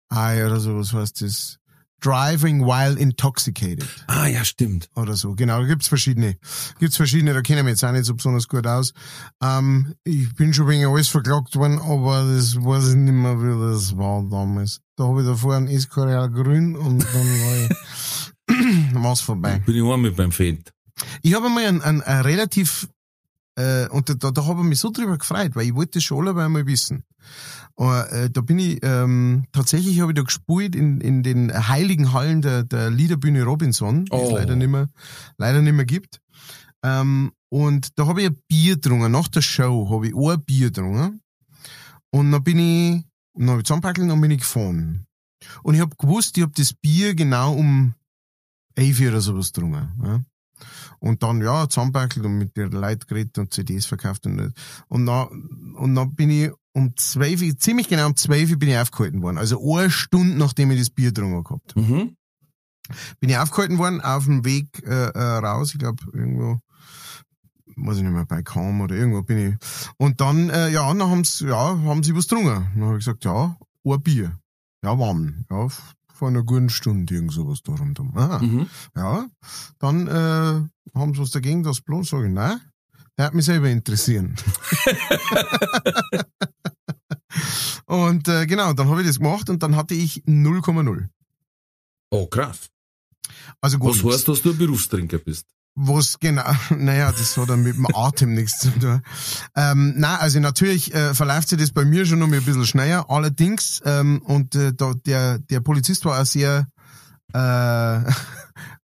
oder sowas heißt das. Driving while intoxicated ah, ja, stimmt. oder so. Genau, da gibt's verschiedene. Gibt's verschiedene, da kenne ich mich jetzt auch nicht so besonders gut aus. Ähm, ich bin schon wegen alles verklagt worden, aber das weiß ich nicht mehr, wie das war damals. Da habe ich davor ein Escorial grün und dann war ich, war's vorbei. Bin ich auch mit beim Feind. Ich habe mal ein, ein, ein relativ, äh, und da, da habe ich mich so drüber gefreut, weil ich wollte das schon alle mal wissen. Aber, äh, da bin ich, ähm, tatsächlich habe ich da gespielt in, in den heiligen Hallen der, der Liederbühne Robinson, die es Oh. leider nicht mehr, leider nicht mehr gibt. Ähm, und da habe ich ein Bier getrunken. Nach der Show habe ich auch ein Bier getrunken. Und dann bin ich, und dann habe ich zusammengepackt und dann bin ich gefahren. Und ich habe gewusst, ich habe das Bier genau um 11 Uhr oder sowas getrunken. Ja. Und dann, ja, zusammengepackelt und mit den Leuten geredet und CDs verkauft und, und dann, und dann bin ich um 12, Uhr- ziemlich genau um 12 Uhr bin ich aufgehalten worden. Also eine Stunde, nachdem ich das Bier getrunken gehabt. Mhm. Bin ich aufgehalten worden auf dem Weg äh, äh, raus, ich glaube irgendwo, weiß ich nicht mehr, bei Kam oder irgendwo bin ich. Und dann, äh, ja, dann haben sie, ja, haben sie was getrunken. Dann habe ich gesagt, ja, ein Bier. Ja, warm. Ja, vor einer guten Stunde irgend sowas da rundum. Aha. Mhm. Ja, dann äh, haben sie was dagegen, das bloß sage ich, nein, der hat mich selber interessieren. und äh, genau, dann habe ich das gemacht und dann hatte ich 0,0. Oh, krass. Also gut. Was heißt, dass du ein Berufstrinker bist? Was genau, naja, das hat dann mit dem Atem nichts zu tun. Ähm, na, also natürlich äh, verläuft sich das bei mir schon noch mal ein bisschen schneller. Allerdings, ähm, und äh, da, der, der Polizist war auch sehr, äh,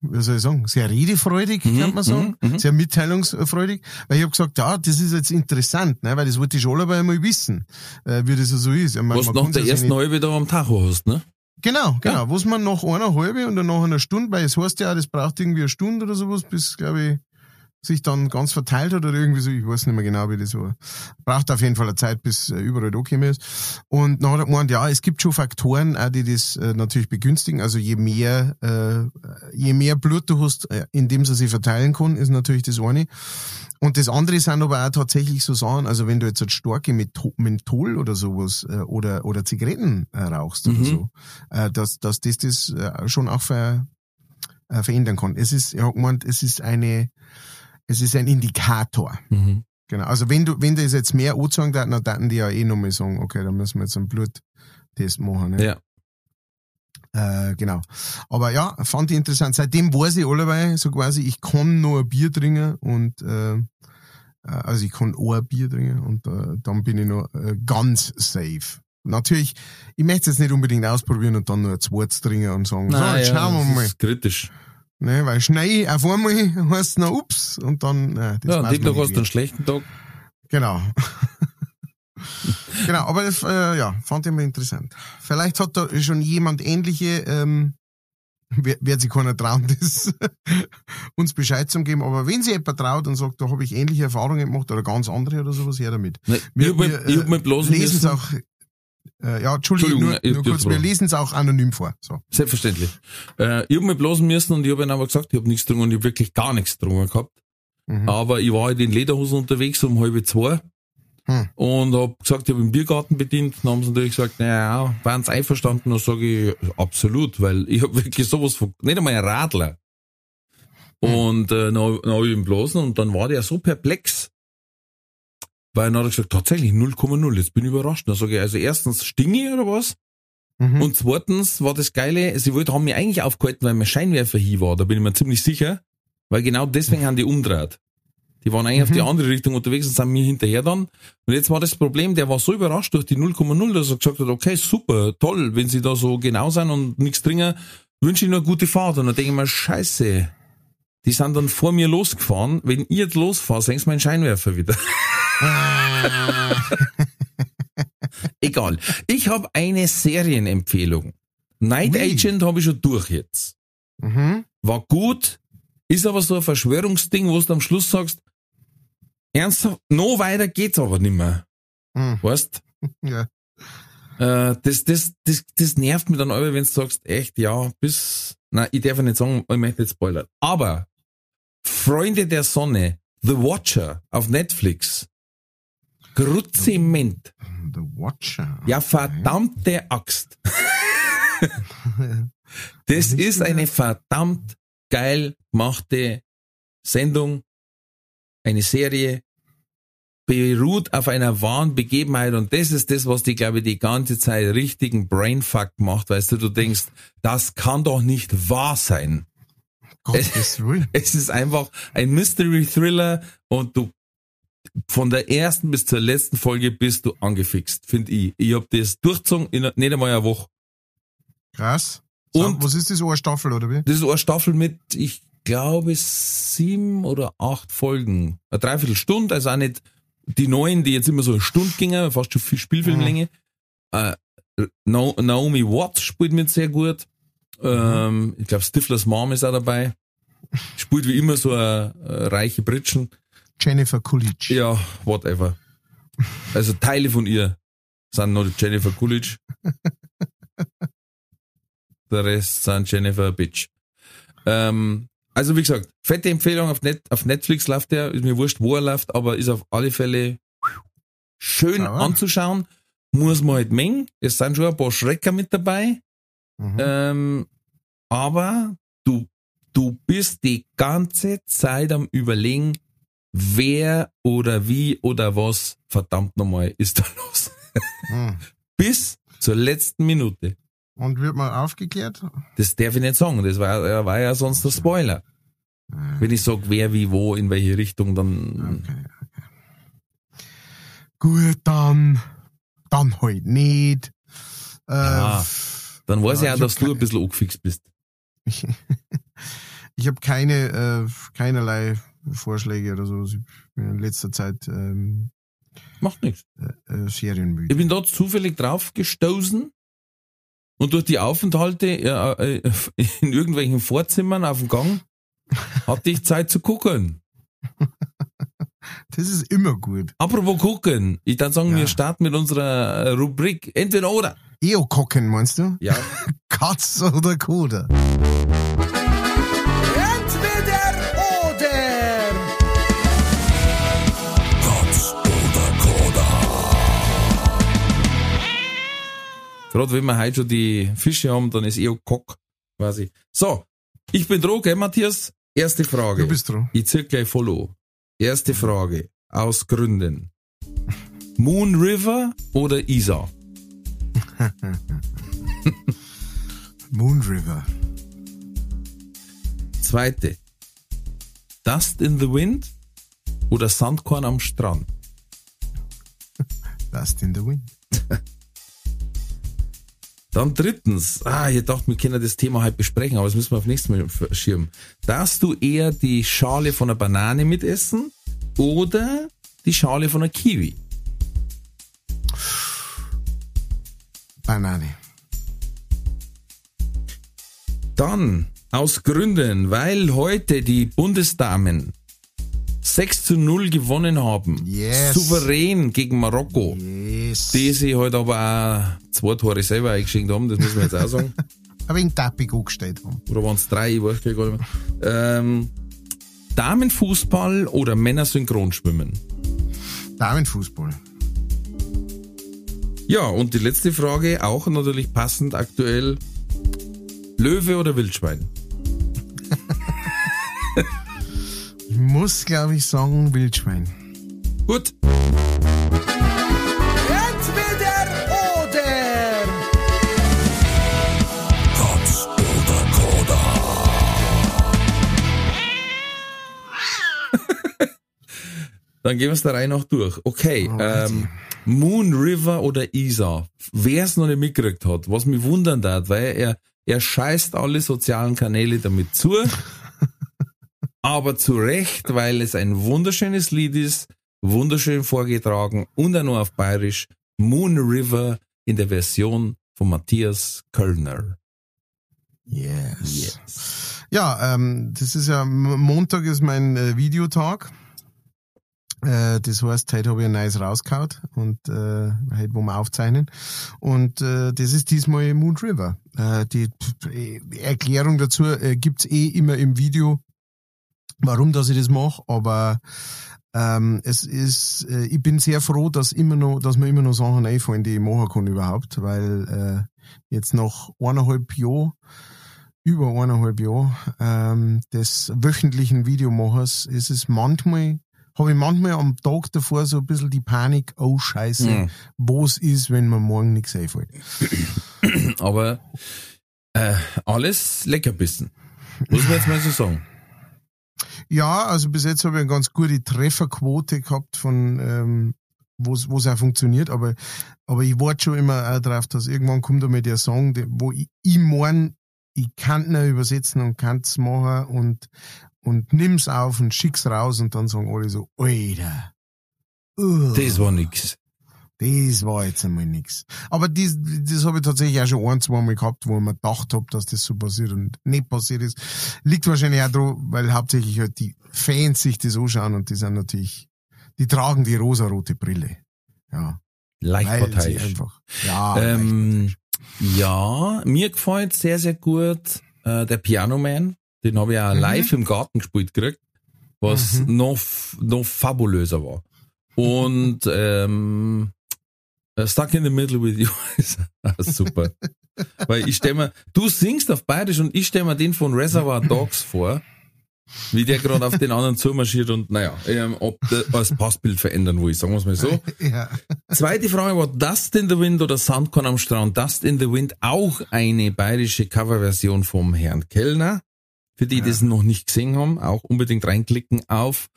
wie soll ich sagen, sehr redefreudig, Mhm, kann man sagen, mhm, mhm. sehr mitteilungsfreudig, weil ich habe gesagt, ja, das ist jetzt interessant, ne, weil das wollte ich schon alle mal wissen, äh, wie das so ist. Ich mein, Was nach der ersten halbe da am Tacho hast, ne? Genau, genau. Was man nach einer halben und dann nach einer Stunde, weil es heißt ja, das braucht irgendwie eine Stunde oder sowas, bis, glaube ich, sich dann ganz verteilt hat oder irgendwie so, ich weiß nicht mehr genau, wie das war. Braucht auf jeden Fall eine Zeit, bis äh, überall da gekommen ist. Und dann hat er gemeint, ja, es gibt schon Faktoren, auch, die das äh, natürlich begünstigen. Also je mehr, äh, je mehr Blut du hast, in dem sie sich verteilen kann, ist natürlich das eine. Und das andere sind aber auch tatsächlich so Sachen, also wenn du jetzt starke Menthol oder sowas äh, oder, oder Zigaretten äh, rauchst mhm. oder so, äh, dass, dass das das schon auch ver, verändern kann. Es ist, er hat gemeint, es ist eine, es ist ein Indikator. Mhm. Genau. Also wenn du, wenn du jetzt mehr anzeigen dann dann die ja eh nochmal sagen, okay, dann müssen wir jetzt einen Bluttest machen. Ne? Ja. Äh, genau. Aber ja, fand ich interessant. Seitdem weiß ich allebei, so quasi, ich kann nur ein Bier trinken und äh, äh also ich kann auch ein Bier trinken und äh, dann bin ich noch äh, ganz safe. Natürlich, ich möchte es jetzt nicht unbedingt ausprobieren und dann nur ein zweites trinken und sagen, Nein, so, jetzt ja, schauen wir mal. Ist kritisch. Ne, weil schnell auf einmal heißt es noch ups und dann. Äh, das ja, an dem Tag hast du einen schlechten Tag. Genau. genau, aber das äh, ja, fand ich immer interessant. Vielleicht hat da schon jemand ähnliche, ähm, wird sich keiner trauen, das uns Bescheid zu geben, aber wenn sie jemand traut und sagt, da habe ich ähnliche Erfahrungen gemacht oder ganz andere oder sowas, her damit. Nee, wir, ich wir, ich hab mir bloß lesen es auch äh, ja, Entschuldigung, Entschuldigung nur, nur kurz, wir lesen es auch anonym vor. So. Selbstverständlich. Äh, ich habe mich blasen müssen und ich habe ihnen aber gesagt, ich habe nichts getrunken und ich habe wirklich gar nichts getrunken gehabt. Mhm. Aber ich war halt in Lederhosen unterwegs um halb zwei hm. und habe gesagt, ich habe im Biergarten bedient. Dann haben sie natürlich gesagt, naja, waren sie einverstanden? Dann sage ich, absolut, weil ich habe wirklich sowas von, nicht einmal ein Radler. Hm. Und äh, dann, dann habe ich ihn blasen und dann war der so perplex, weil dann hat er gesagt, tatsächlich 0,0. Jetzt bin ich überrascht. Dann sage ich, also erstens stinge oder was? Mhm. Und zweitens war das Geile, sie wollten, haben mich eigentlich aufgehalten, weil mein Scheinwerfer hier war. Da bin ich mir ziemlich sicher. Weil genau deswegen mhm. haben die umdreht. Die waren eigentlich mhm. auf die mhm. andere Richtung unterwegs und sind mir hinterher dann. Und jetzt war das Problem, der war so überrascht durch die 0,0, dass er gesagt hat, okay, super, toll, wenn sie da so genau sind und nichts trinken, wünsche ich nur eine gute Fahrt. Und dann denke ich mir, scheiße, die sind dann vor mir losgefahren. Wenn ich jetzt losfahre, senkst mein Scheinwerfer wieder. Egal. Ich habe eine Serienempfehlung. Night Ui. Agent habe ich schon durch jetzt. Mhm. War gut, ist aber so ein Verschwörungsding, wo du am Schluss sagst, ernsthaft, noch weiter geht's aber nicht mehr. Mhm. Weißt? Ja. Äh, das, das, das, das nervt mich dann aber, wenn du sagst, echt, ja, bis, na, ich darf nicht sagen, ich möchte nicht spoilern. Aber Freunde der Sonne, The Watcher auf Netflix, Gruziment. The Watcher. Ja, verdammte Axt. das ist eine verdammt geil gemachte Sendung, eine Serie, beruht auf einer wahren Begebenheit und das ist das, was die, glaube ich, die ganze Zeit richtigen Brainfuck macht, weißt du, du denkst, das kann doch nicht wahr sein. Es, es, ist einfach ein Mystery Thriller und du von der ersten bis zur letzten Folge bist du angefixt, finde ich. Ich hab das durchgezogen in nicht einmal eine Woche. Krass. Und was ist das, eine Staffel oder wie? Das ist eine Staffel mit, ich glaube, sieben oder acht Folgen. Eine Dreiviertelstunde, also auch nicht die neuen, die jetzt immer so eine Stunde gingen, fast schon viel Spielfilmlänge. Mhm. Äh, Naomi Watts spielt mit sehr gut. Mhm. Ähm, ich glaube, Stiflers Mom ist auch dabei. Spielt wie immer so eine, eine reiche Britschen. Jennifer Coolidge. Ja, whatever. Also Teile von ihr sind noch Jennifer Coolidge. Der Rest sind Jennifer Bitch. Ähm, also wie gesagt, fette Empfehlung auf, Net, auf Netflix läuft der, ist mir wurscht, wo er läuft, aber ist auf alle Fälle schön ja. anzuschauen. Muss man halt mengen. Es sind schon ein paar Schrecker mit dabei. Mhm. Ähm, aber du, du bist die ganze Zeit am überlegen, wer oder wie oder was, verdammt nochmal, ist da los. Hm. Bis zur letzten Minute. Und wird mal aufgeklärt? Das darf ich nicht sagen, das war, war ja sonst der Spoiler. Wenn ich sage, wer, wie, wo, in welche Richtung, dann... Okay, okay. Gut, dann, dann halt nicht. Äh, ja, dann weiß ja, ich auch, dass du ein bisschen angefixt bist. ich, habe keine, äh, keinerlei Vorschläge oder so. Ich bin in letzter Zeit ähm, Macht nichts. Äh, äh, serienmüde. Ich bin dort zufällig drauf gestoßen und durch die Aufenthalte äh, in irgendwelchen Vorzimmern auf dem Gang hatte ich Zeit zu gucken. Das ist immer gut. Apropos gucken, ich dann sagen, Ja. wir starten mit unserer äh, Rubrik Entweder oder. Eo-Kocken, meinst du? Ja. Katz oder Koda? Gerade wenn wir heute schon die Fische haben, dann ist eher Kock quasi. So, ich bin dran, gell, Matthias? Erste Frage. Du bist dran. Ich zirk gleich follow. Erste Frage. Aus Gründen. Moon River oder Isar? Moon River. Zweite. Dust in the Wind oder Sandkorn am Strand? Dust in the Wind. Dann drittens, ah, ich dachte, wir können das Thema halt besprechen, aber das müssen wir auf nächstes Mal verschirmen. Darfst du eher die Schale von einer Banane mitessen oder die Schale von einer Kiwi? Banane. Dann, aus Gründen, weil heute die Bundesdamen 6 zu 0 gewonnen haben, Yes. souverän gegen Marokko, Yes. die sich heute aber auch zwei Tore selber eingeschenkt haben, das muss man jetzt auch sagen. Ein wenig Tappig angestellt haben. Oder waren es drei, ich weiß gar nicht mehr. Ähm, Damenfußball oder Männer-Synchronschwimmen? Damenfußball. Ja, und die letzte Frage, auch natürlich passend aktuell. Löwe oder Wildschwein? Muss, glaube ich, sagen Wildschwein. Gut, Entweder oder! dann gehen wir es der Reihe noch durch. Okay, ähm, Moon River oder Isar. Wer es noch nicht mitgekriegt hat, was mich wundern hat, weil er, er scheißt alle sozialen Kanäle damit zu. aber zu Recht, weil es ein wunderschönes Lied ist, wunderschön vorgetragen und auch noch auf Bayerisch. Moon River in der Version von Matthias Kölner. Yes. Ja, ähm, das ist ja, Montag ist mein äh, Videotag. Äh, das heißt, heute habe ich ein neues rausgehauen und äh, heute, wo wir aufzeichnen. Und äh, das ist diesmal Moon River. Äh, die Erklärung dazu äh, gibt's eh immer im Video, warum dass ich das mache, aber ähm, es ist, äh, ich bin sehr froh, dass immer noch, dass mir immer noch Sachen einfallen, die ich machen kann überhaupt, weil äh, jetzt nach eineinhalb Jahren über eineinhalb Jahre ähm, des wöchentlichen Videomachers ist es manchmal, habe ich manchmal am Tag davor so ein bisschen die Panik, oh Scheiße, Mhm. was ist, wenn mir morgen nichts einfällt. Aber äh, alles Leckerbissen. Muss man jetzt mal so sagen. Ja, also bis jetzt habe ich eine ganz gute Trefferquote gehabt von ähm, wo es auch funktioniert, aber aber ich warte schon immer auch drauf, dass irgendwann kommt einmal der Song, wo ich, ich mein, ich kann ihn übersetzen und kann es machen und und nimm's auf und schick's raus und dann sagen alle so, Alter, uh, Das war nix. Das war jetzt einmal nix. Aber das, das habe ich tatsächlich auch schon ein, zwei Mal gehabt, wo ich mir gedacht habe, dass das so passiert und nicht passiert ist. Liegt wahrscheinlich auch daran, weil hauptsächlich halt die Fans sich das anschauen und die sind natürlich, die tragen die rosarote Brille. Ja. Leicht Weil sie parteiisch. einfach. Ja. Ähm, ja, mir gefällt sehr, sehr gut äh, der Piano Man. Den habe ich auch Mhm. live im Garten gespielt gekriegt, was Mhm. noch, noch fabulöser war. Und ähm, äh, Stuck in the Middle with You auch super. Weil ich stell mir, du singst auf Bayerisch und ich stell mir den von Reservoir Dogs vor, wie der gerade auf den anderen zumarschiert und naja, ähm, ob der als Passbild verändern will, sagen wir es mal so. ja. Zweite Frage war Dust in the Wind oder Sandkorn am Strand. Dust in the Wind, auch eine bayerische Coverversion vom Herrn Kellner. Für die, die das noch nicht gesehen haben, auch unbedingt reinklicken auf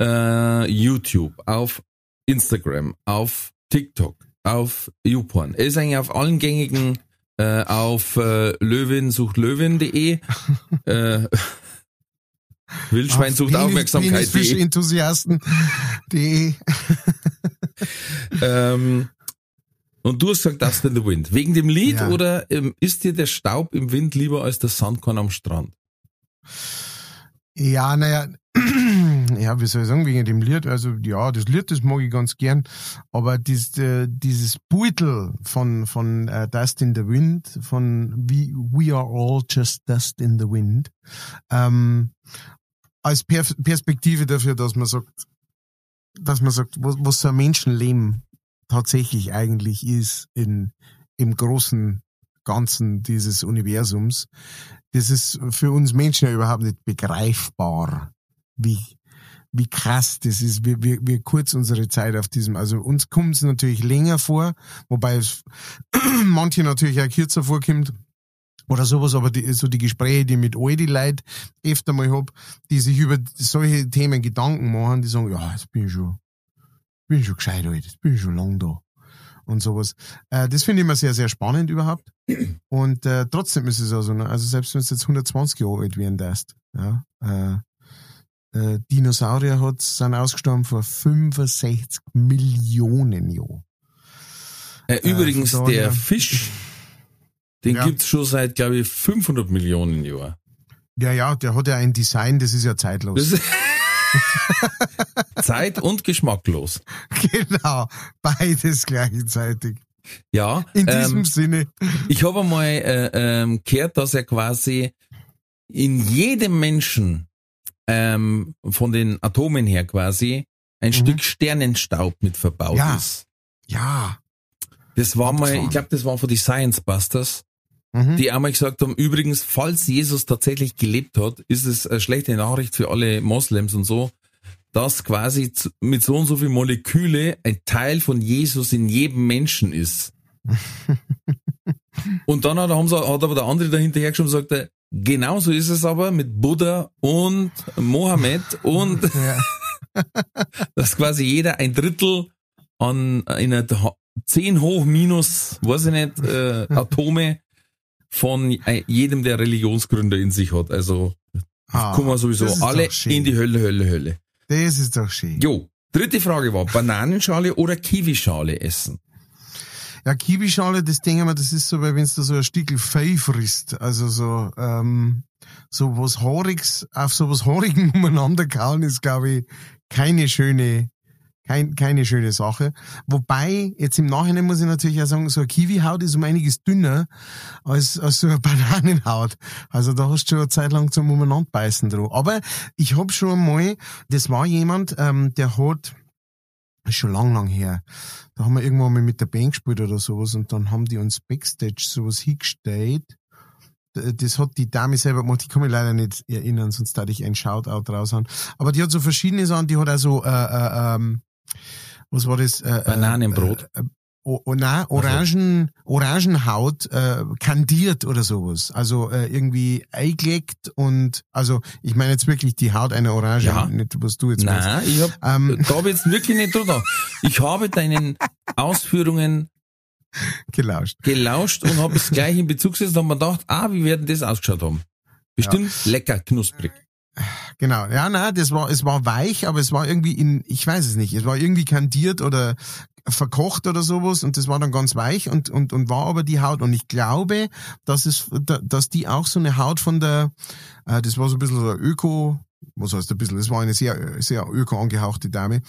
äh, YouTube, auf Instagram, auf TikTok, auf YouPorn. Er ist eigentlich auf allen gängigen, äh, auf äh, Löwin sucht Löwin.de, äh, Wildschwein sucht Aufmerksamkeit.de. Fischenthusiasten.de. Ähm, und du hast gesagt, Dust in the Wind. Wegen dem Lied Ja. oder ähm, ist dir der Staub im Wind lieber als das Sandkorn am Strand? Ja, naja, ja, wie soll ich sagen, wegen dem Lied, also ja, das Lied, das mag ich ganz gern, aber dies, äh, dieses Beutel von, von äh, Dust in the Wind, von We, We Are All Just Dust in the Wind, ähm, als per Perspektive dafür, dass man sagt, dass man sagt, was, was so ein Menschenleben tatsächlich eigentlich ist in, im großen Ganzen dieses Universums, das ist für uns Menschen ja überhaupt nicht begreifbar, wie, wie krass das ist, wie, wie, wie kurz unsere Zeit auf diesem, also uns kommt es natürlich länger vor, wobei es manche natürlich auch kürzer vorkommt oder sowas, aber die, so die Gespräche, die ich mit all die Leuten öfter mal hab, die sich über solche Themen Gedanken machen, die sagen, ja, jetzt bin ich schon, bin ich schon gescheit, Alter, jetzt bin ich schon lang da und sowas. Äh, das finde ich immer sehr, sehr spannend überhaupt. Und äh, trotzdem ist es also, ne? also selbst wenn es jetzt 120 Jahre alt werden darfst, ja, äh, äh, Dinosaurier hat, sind ausgestorben vor 65 Millionen Jahren. Äh, übrigens, von der Fisch, den Ja. gibt's schon seit, glaube ich, 500 Millionen Jahren. Ja, ja, der hat ja ein Design, das ist ja zeitlos. Zeit und geschmacklos. genau, beides gleichzeitig. Ja, In diesem ähm, Sinne. ich habe einmal äh, ähm, gehört, dass er quasi in jedem Menschen ähm, von den Atomen her quasi ein Mhm. Stück Sternenstaub mit verbaut Ja. ist. Ja. Das war mal, ich glaube, das war von die Science Busters, Mhm. die einmal gesagt haben, übrigens, falls Jesus tatsächlich gelebt hat, ist es eine schlechte Nachricht für alle Moslems und so, dass quasi mit so und so viel Moleküle ein Teil von Jesus in jedem Menschen ist. und dann hat, haben sie, hat aber der andere dahinter hergeschoben und sagt, genauso ist es aber mit Buddha und Mohammed und ja. dass quasi jeder ein Drittel an in einer 10 hoch minus, weiß ich nicht, äh, Atome von äh, jedem der Religionsgründer in sich hat. Also Ah, kommen wir sowieso alle in die Hölle, Hölle, Hölle. Das ist doch schön. Jo, dritte Frage war, Bananenschale oder Kiwischale essen? Ja, Kiwischale, das denke ich mir, das ist so, weil wenn du so ein Stückel Fei frisst, also so, ähm, so was Haariges, auf so was Haarigen umeinander kauen, ist, glaube ich, keine schöne, kein, keine schöne Sache. Wobei, jetzt im Nachhinein muss ich natürlich auch sagen, so eine Kiwihaut ist um einiges dünner als, als so eine Bananenhaut. Also da hast du schon eine Zeit lang zum Umeinanderbeißen drauf. Aber ich hab schon mal, das war jemand, ähm, der hat, ist schon lang, lang her, da haben wir irgendwann mal mit der Band gespielt oder sowas und dann haben die uns Backstage sowas hingestellt. Das hat die Dame selber gemacht, ich kann mich leider nicht erinnern, sonst da ich ein Shoutout raushauen. Aber die hat so verschiedene Sachen, die hat also, äh, äh, ähm, was war das? Äh, Bananenbrot. Äh, oh, nein, Orangen, Orangenhaut äh, kandiert oder sowas. Also äh, irgendwie eingelegt und, also ich meine jetzt wirklich die Haut einer Orange, Ja. nicht was du jetzt meinst. Nein, ich hab, Ähm, da hab ich jetzt wirklich nicht drüber. Ich habe deinen Ausführungen gelauscht. gelauscht und habe es gleich in Bezug gesetzt und hab mir gedacht, ah, wie werden das ausgeschaut haben? Bestimmt lecker, knusprig. Genau, ja, na, das war, es war weich, aber es war irgendwie in, ich weiß es nicht, es war irgendwie kandiert oder verkocht oder sowas und das war dann ganz weich und, und, und war aber die Haut und ich glaube, dass es, da- dass die auch so eine Haut von der, äh, das war so ein bisschen so Öko, was heißt ein bisschen, das war eine sehr, sehr öko angehauchte Dame,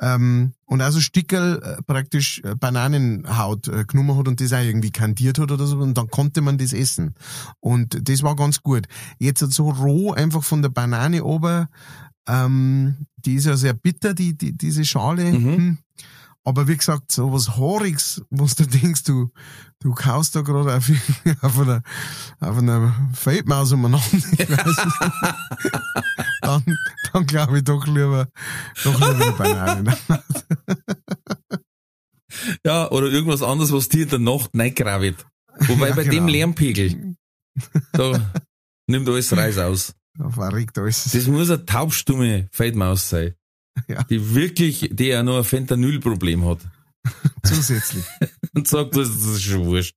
ähm, und also Stickerl äh, praktisch äh, Bananenhaut äh, genommen hat und das auch irgendwie kandiert hat oder so und dann konnte man das essen. Und das war ganz gut. Jetzt so roh einfach von der Banane ober, ähm, die ist ja sehr bitter, die, die diese Schale. Mhm. Hm. Aber wie gesagt, so was Haariges, was du denkst, du, du kaust da gerade auf, auf einer, auf einer Feldmaus umeinander, ich weiß nicht. dann, dann glaube ich doch lieber, doch lieber Banane. Ja, oder irgendwas anderes, was dir in der Nacht reingraviert. Wobei Ja, bei dem genau. Lärmpegel, da nimmt alles Reis aus. Verrückt alles. Das muss eine taubstumme Feldmaus sein. Ja. Die wirklich, die ja noch ein Fentanyl-Problem hat. Zusätzlich. Und sagt, das ist schon wurscht.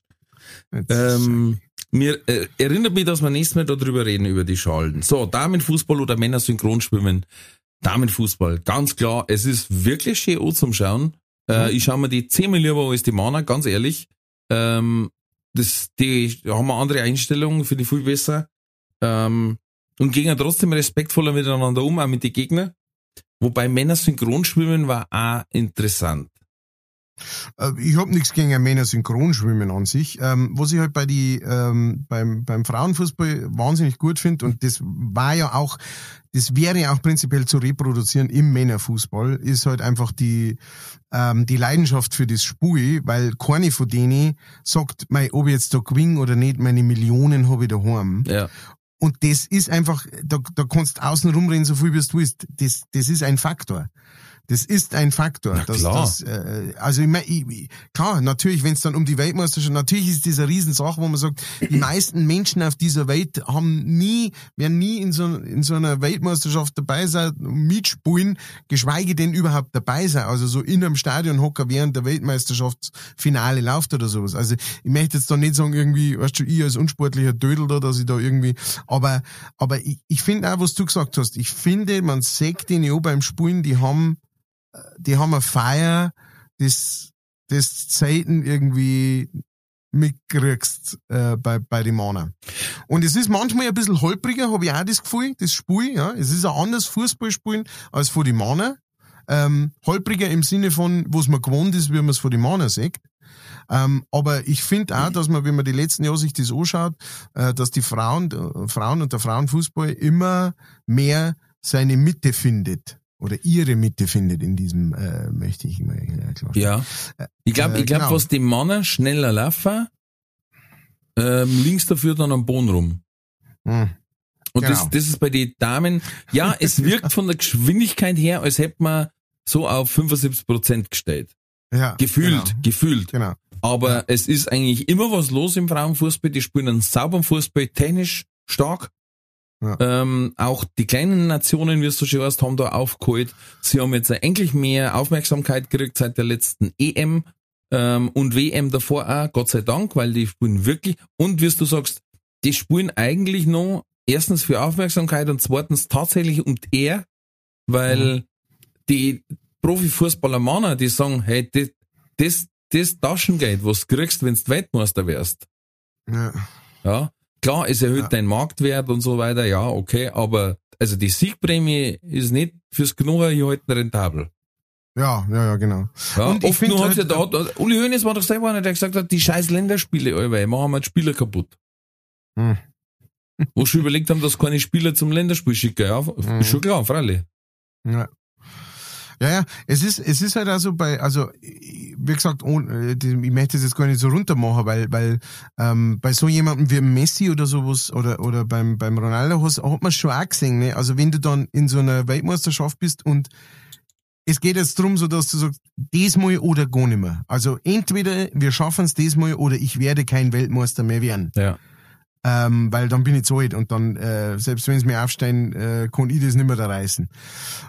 Ähm, mir äh, erinnert mich, dass wir nächstes Mal darüber reden, über die Schalen. So, Damenfußball oder Männer Synchronschwimmen. Damenfußball, ganz klar, es ist wirklich schön an zum Schauen. Äh, ich schaue mir die zehnmal lieber als die Männer, ganz ehrlich. Ähm, das, die haben wir andere Einstellungen, finde ich viel besser. Ähm, und gehen ja trotzdem respektvoller miteinander um, auch mit den Gegnern. Wobei Männer Synchronschwimmen war auch interessant. Äh, Ich habe nichts gegen ein Männer Synchronschwimmen an sich. Ähm, was ich halt bei die ähm, beim beim Frauenfußball wahnsinnig gut finde und das war ja auch, das wäre ja auch prinzipiell zu reproduzieren im Männerfußball, ist halt einfach die ähm, die Leidenschaft für das Spiel, weil keine von denen sagt, mei, ob ich jetzt da gewinne oder nicht, meine Millionen habe ich daheim. Ja. Und das ist einfach, da, da kannst du außen rumreden, so viel wie du willst. Das, das ist ein Faktor. Das ist ein Faktor. Dass, dass, äh, also ich, mein, ich, klar, natürlich, wenn es dann um die Weltmeisterschaft, natürlich ist das eine Riesensache, wo man sagt, die meisten Menschen auf dieser Welt haben nie, werden nie in so, in so einer Weltmeisterschaft dabei sein, mitspielen, geschweige denn überhaupt dabei sein. Also so in einem Stadion hocker während der Weltmeisterschaftsfinale läuft oder sowas. Also ich möchte jetzt da nicht sagen, irgendwie, weißt du, ich als unsportlicher Dödel da, dass ich da irgendwie, aber, aber ich, ich finde auch, was du gesagt hast, ich finde, man sieht den ja beim Spielen, die haben, die haben eine Feier, das, das Zeiten irgendwie mitkriegst äh, bei, bei den Männern. Und es ist manchmal ein bisschen holpriger, habe ich auch das Gefühl, das Spiel, ja. Es ist ein anderes Fußballspielen als von den Männern. Ähm, holpriger im Sinne von, was man gewohnt ist, wie man es von den Männern sieht. Ähm, aber ich finde auch, dass man, wenn man die letzten Jahre sich das anschaut, äh, dass die Frauen, äh, Frauen und der Frauenfußball immer mehr seine Mitte findet. Oder ihre Mitte findet in diesem, äh, möchte ich immer äh, klar. Ja. Ich glaube, äh, ich glaub, genau. was die Männer schneller laufen, ähm, links dafür dann am Boden rum. Hm. Und das, Genau. das ist bei den Damen, ja, es wirkt von der Geschwindigkeit her, als hätte man so auf 75 Prozent gestellt. Ja, Gefühlt, Genau. gefühlt. genau. Aber es ist eigentlich immer was los im Frauenfußball. Die spielen einen sauberen Fußball, technisch stark. Ja. Ähm, auch die kleinen Nationen, wie so schön heißt, haben da aufgeholt. Sie haben jetzt endlich mehr Aufmerksamkeit gekriegt seit der letzten EM ähm, und WM davor auch, Gott sei Dank, weil die spielen wirklich, und wie du sagst, die spielen eigentlich noch erstens für Aufmerksamkeit und zweitens tatsächlich um die Ehr, weil die Profifußballer Männer, die sagen, hey, das, das, das Taschengeld, was du kriegst, wenn du Weltmeister wärst, Ja. ja, klar, es erhöht Ja. deinen Marktwert und so weiter, ja, okay, aber also die Siegprämie ist nicht fürs Knurren rentabel. ja, ja, ja, genau. Ja, Und oft nur hat's ja halt- da, Uli Hoeneß war doch selber einer, der gesagt hat, die scheiß Länderspiele, Alter, machen wir die Spieler kaputt. Hm. Wo schon überlegt haben, dass keine Spieler zum Länderspiel schicken, ja, Mhm. ist schon klar, freilich. Ja. Ja, ja, es ist, es ist halt also bei, also, wie gesagt, ohne, äh, ich möchte das jetzt gar nicht so runter machen, weil, weil, ähm, bei so jemandem wie Messi oder sowas, oder, oder beim, beim Ronaldo hast, hat man schon auch gesehen, ne? Also, wenn du dann in so einer Weltmeisterschaft bist und es geht jetzt drum, so dass du sagst, diesmal oder gar nicht mehr. Also, entweder wir schaffen es diesmal oder ich werde kein Weltmeister mehr werden Ja. Ähm, weil dann bin ich zu alt und dann, äh, selbst wenn sie mir aufstehen, äh, kann ich das nicht mehr da reißen.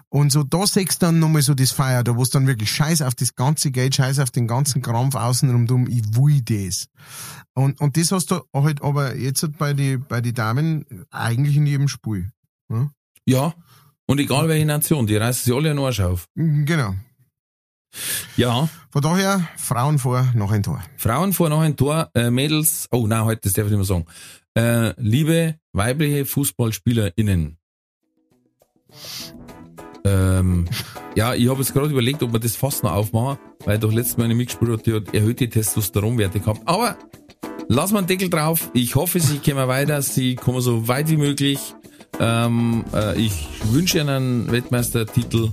Und so, da sechst dann nochmal so das Feier, da wo es dann wirklich scheiß auf das ganze Geld, scheiß auf den ganzen Krampf außenrum dumm, ich will das. Und, und das hast du halt aber jetzt halt bei die, bei die Damen eigentlich in jedem Spiel. Ja? Ja. Und egal welche Nation, die reißen sich alle einen Arsch auf. Genau. Ja. Von daher, Frauen vor, noch ein Tor. Frauen vor noch ein Tor, äh, Mädels, oh nein, heute, das darf ich nicht mehr sagen. Äh, liebe weibliche FußballspielerInnen. Ähm, ja, ich habe jetzt gerade überlegt, ob wir das fast noch aufmachen, weil doch letztes Mal eine mitgespielt hat, die hat erhöhte Testosteronwerte gehabt. Aber lassen wir einen Deckel drauf. Ich hoffe, sie kommen weiter, sie kommen so weit wie möglich. Ähm, äh, ich wünsche ihnen einen Weltmeistertitel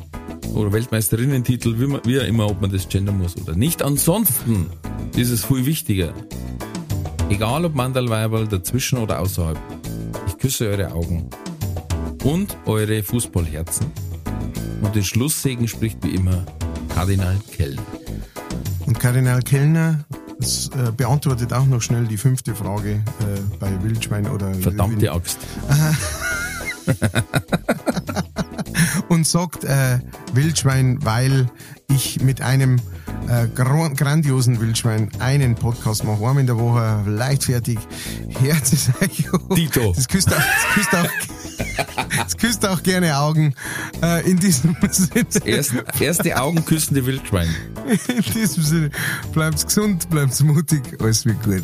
oder Weltmeisterinnen-Titel, wie, man, wie auch immer, ob man das gendern muss oder nicht. Ansonsten ist es viel wichtiger. Egal ob Mandalweiberl, dazwischen oder außerhalb. Ich küsse eure Augen und eure Fußballherzen. Und den Schlusssegen spricht wie immer Kardinal Kellner. Und Kardinal Kellner das, äh, beantwortet auch noch schnell die fünfte Frage äh, bei Wildschwein oder Verdammte Axt. und sagt äh, Wildschwein, weil ich mit einem äh, grandiosen Wildschwein einen Podcast mache, einmal in der Woche, leichtfertig, Herzesecho. Dito. Das küsst auch, das küsst auch, das küsst auch gerne Augen. Äh, in diesem Sinne, Erst, erste Augenküssende Wildschwein. in diesem Sinne, bleibt's gesund, bleibt's mutig, alles wird gut.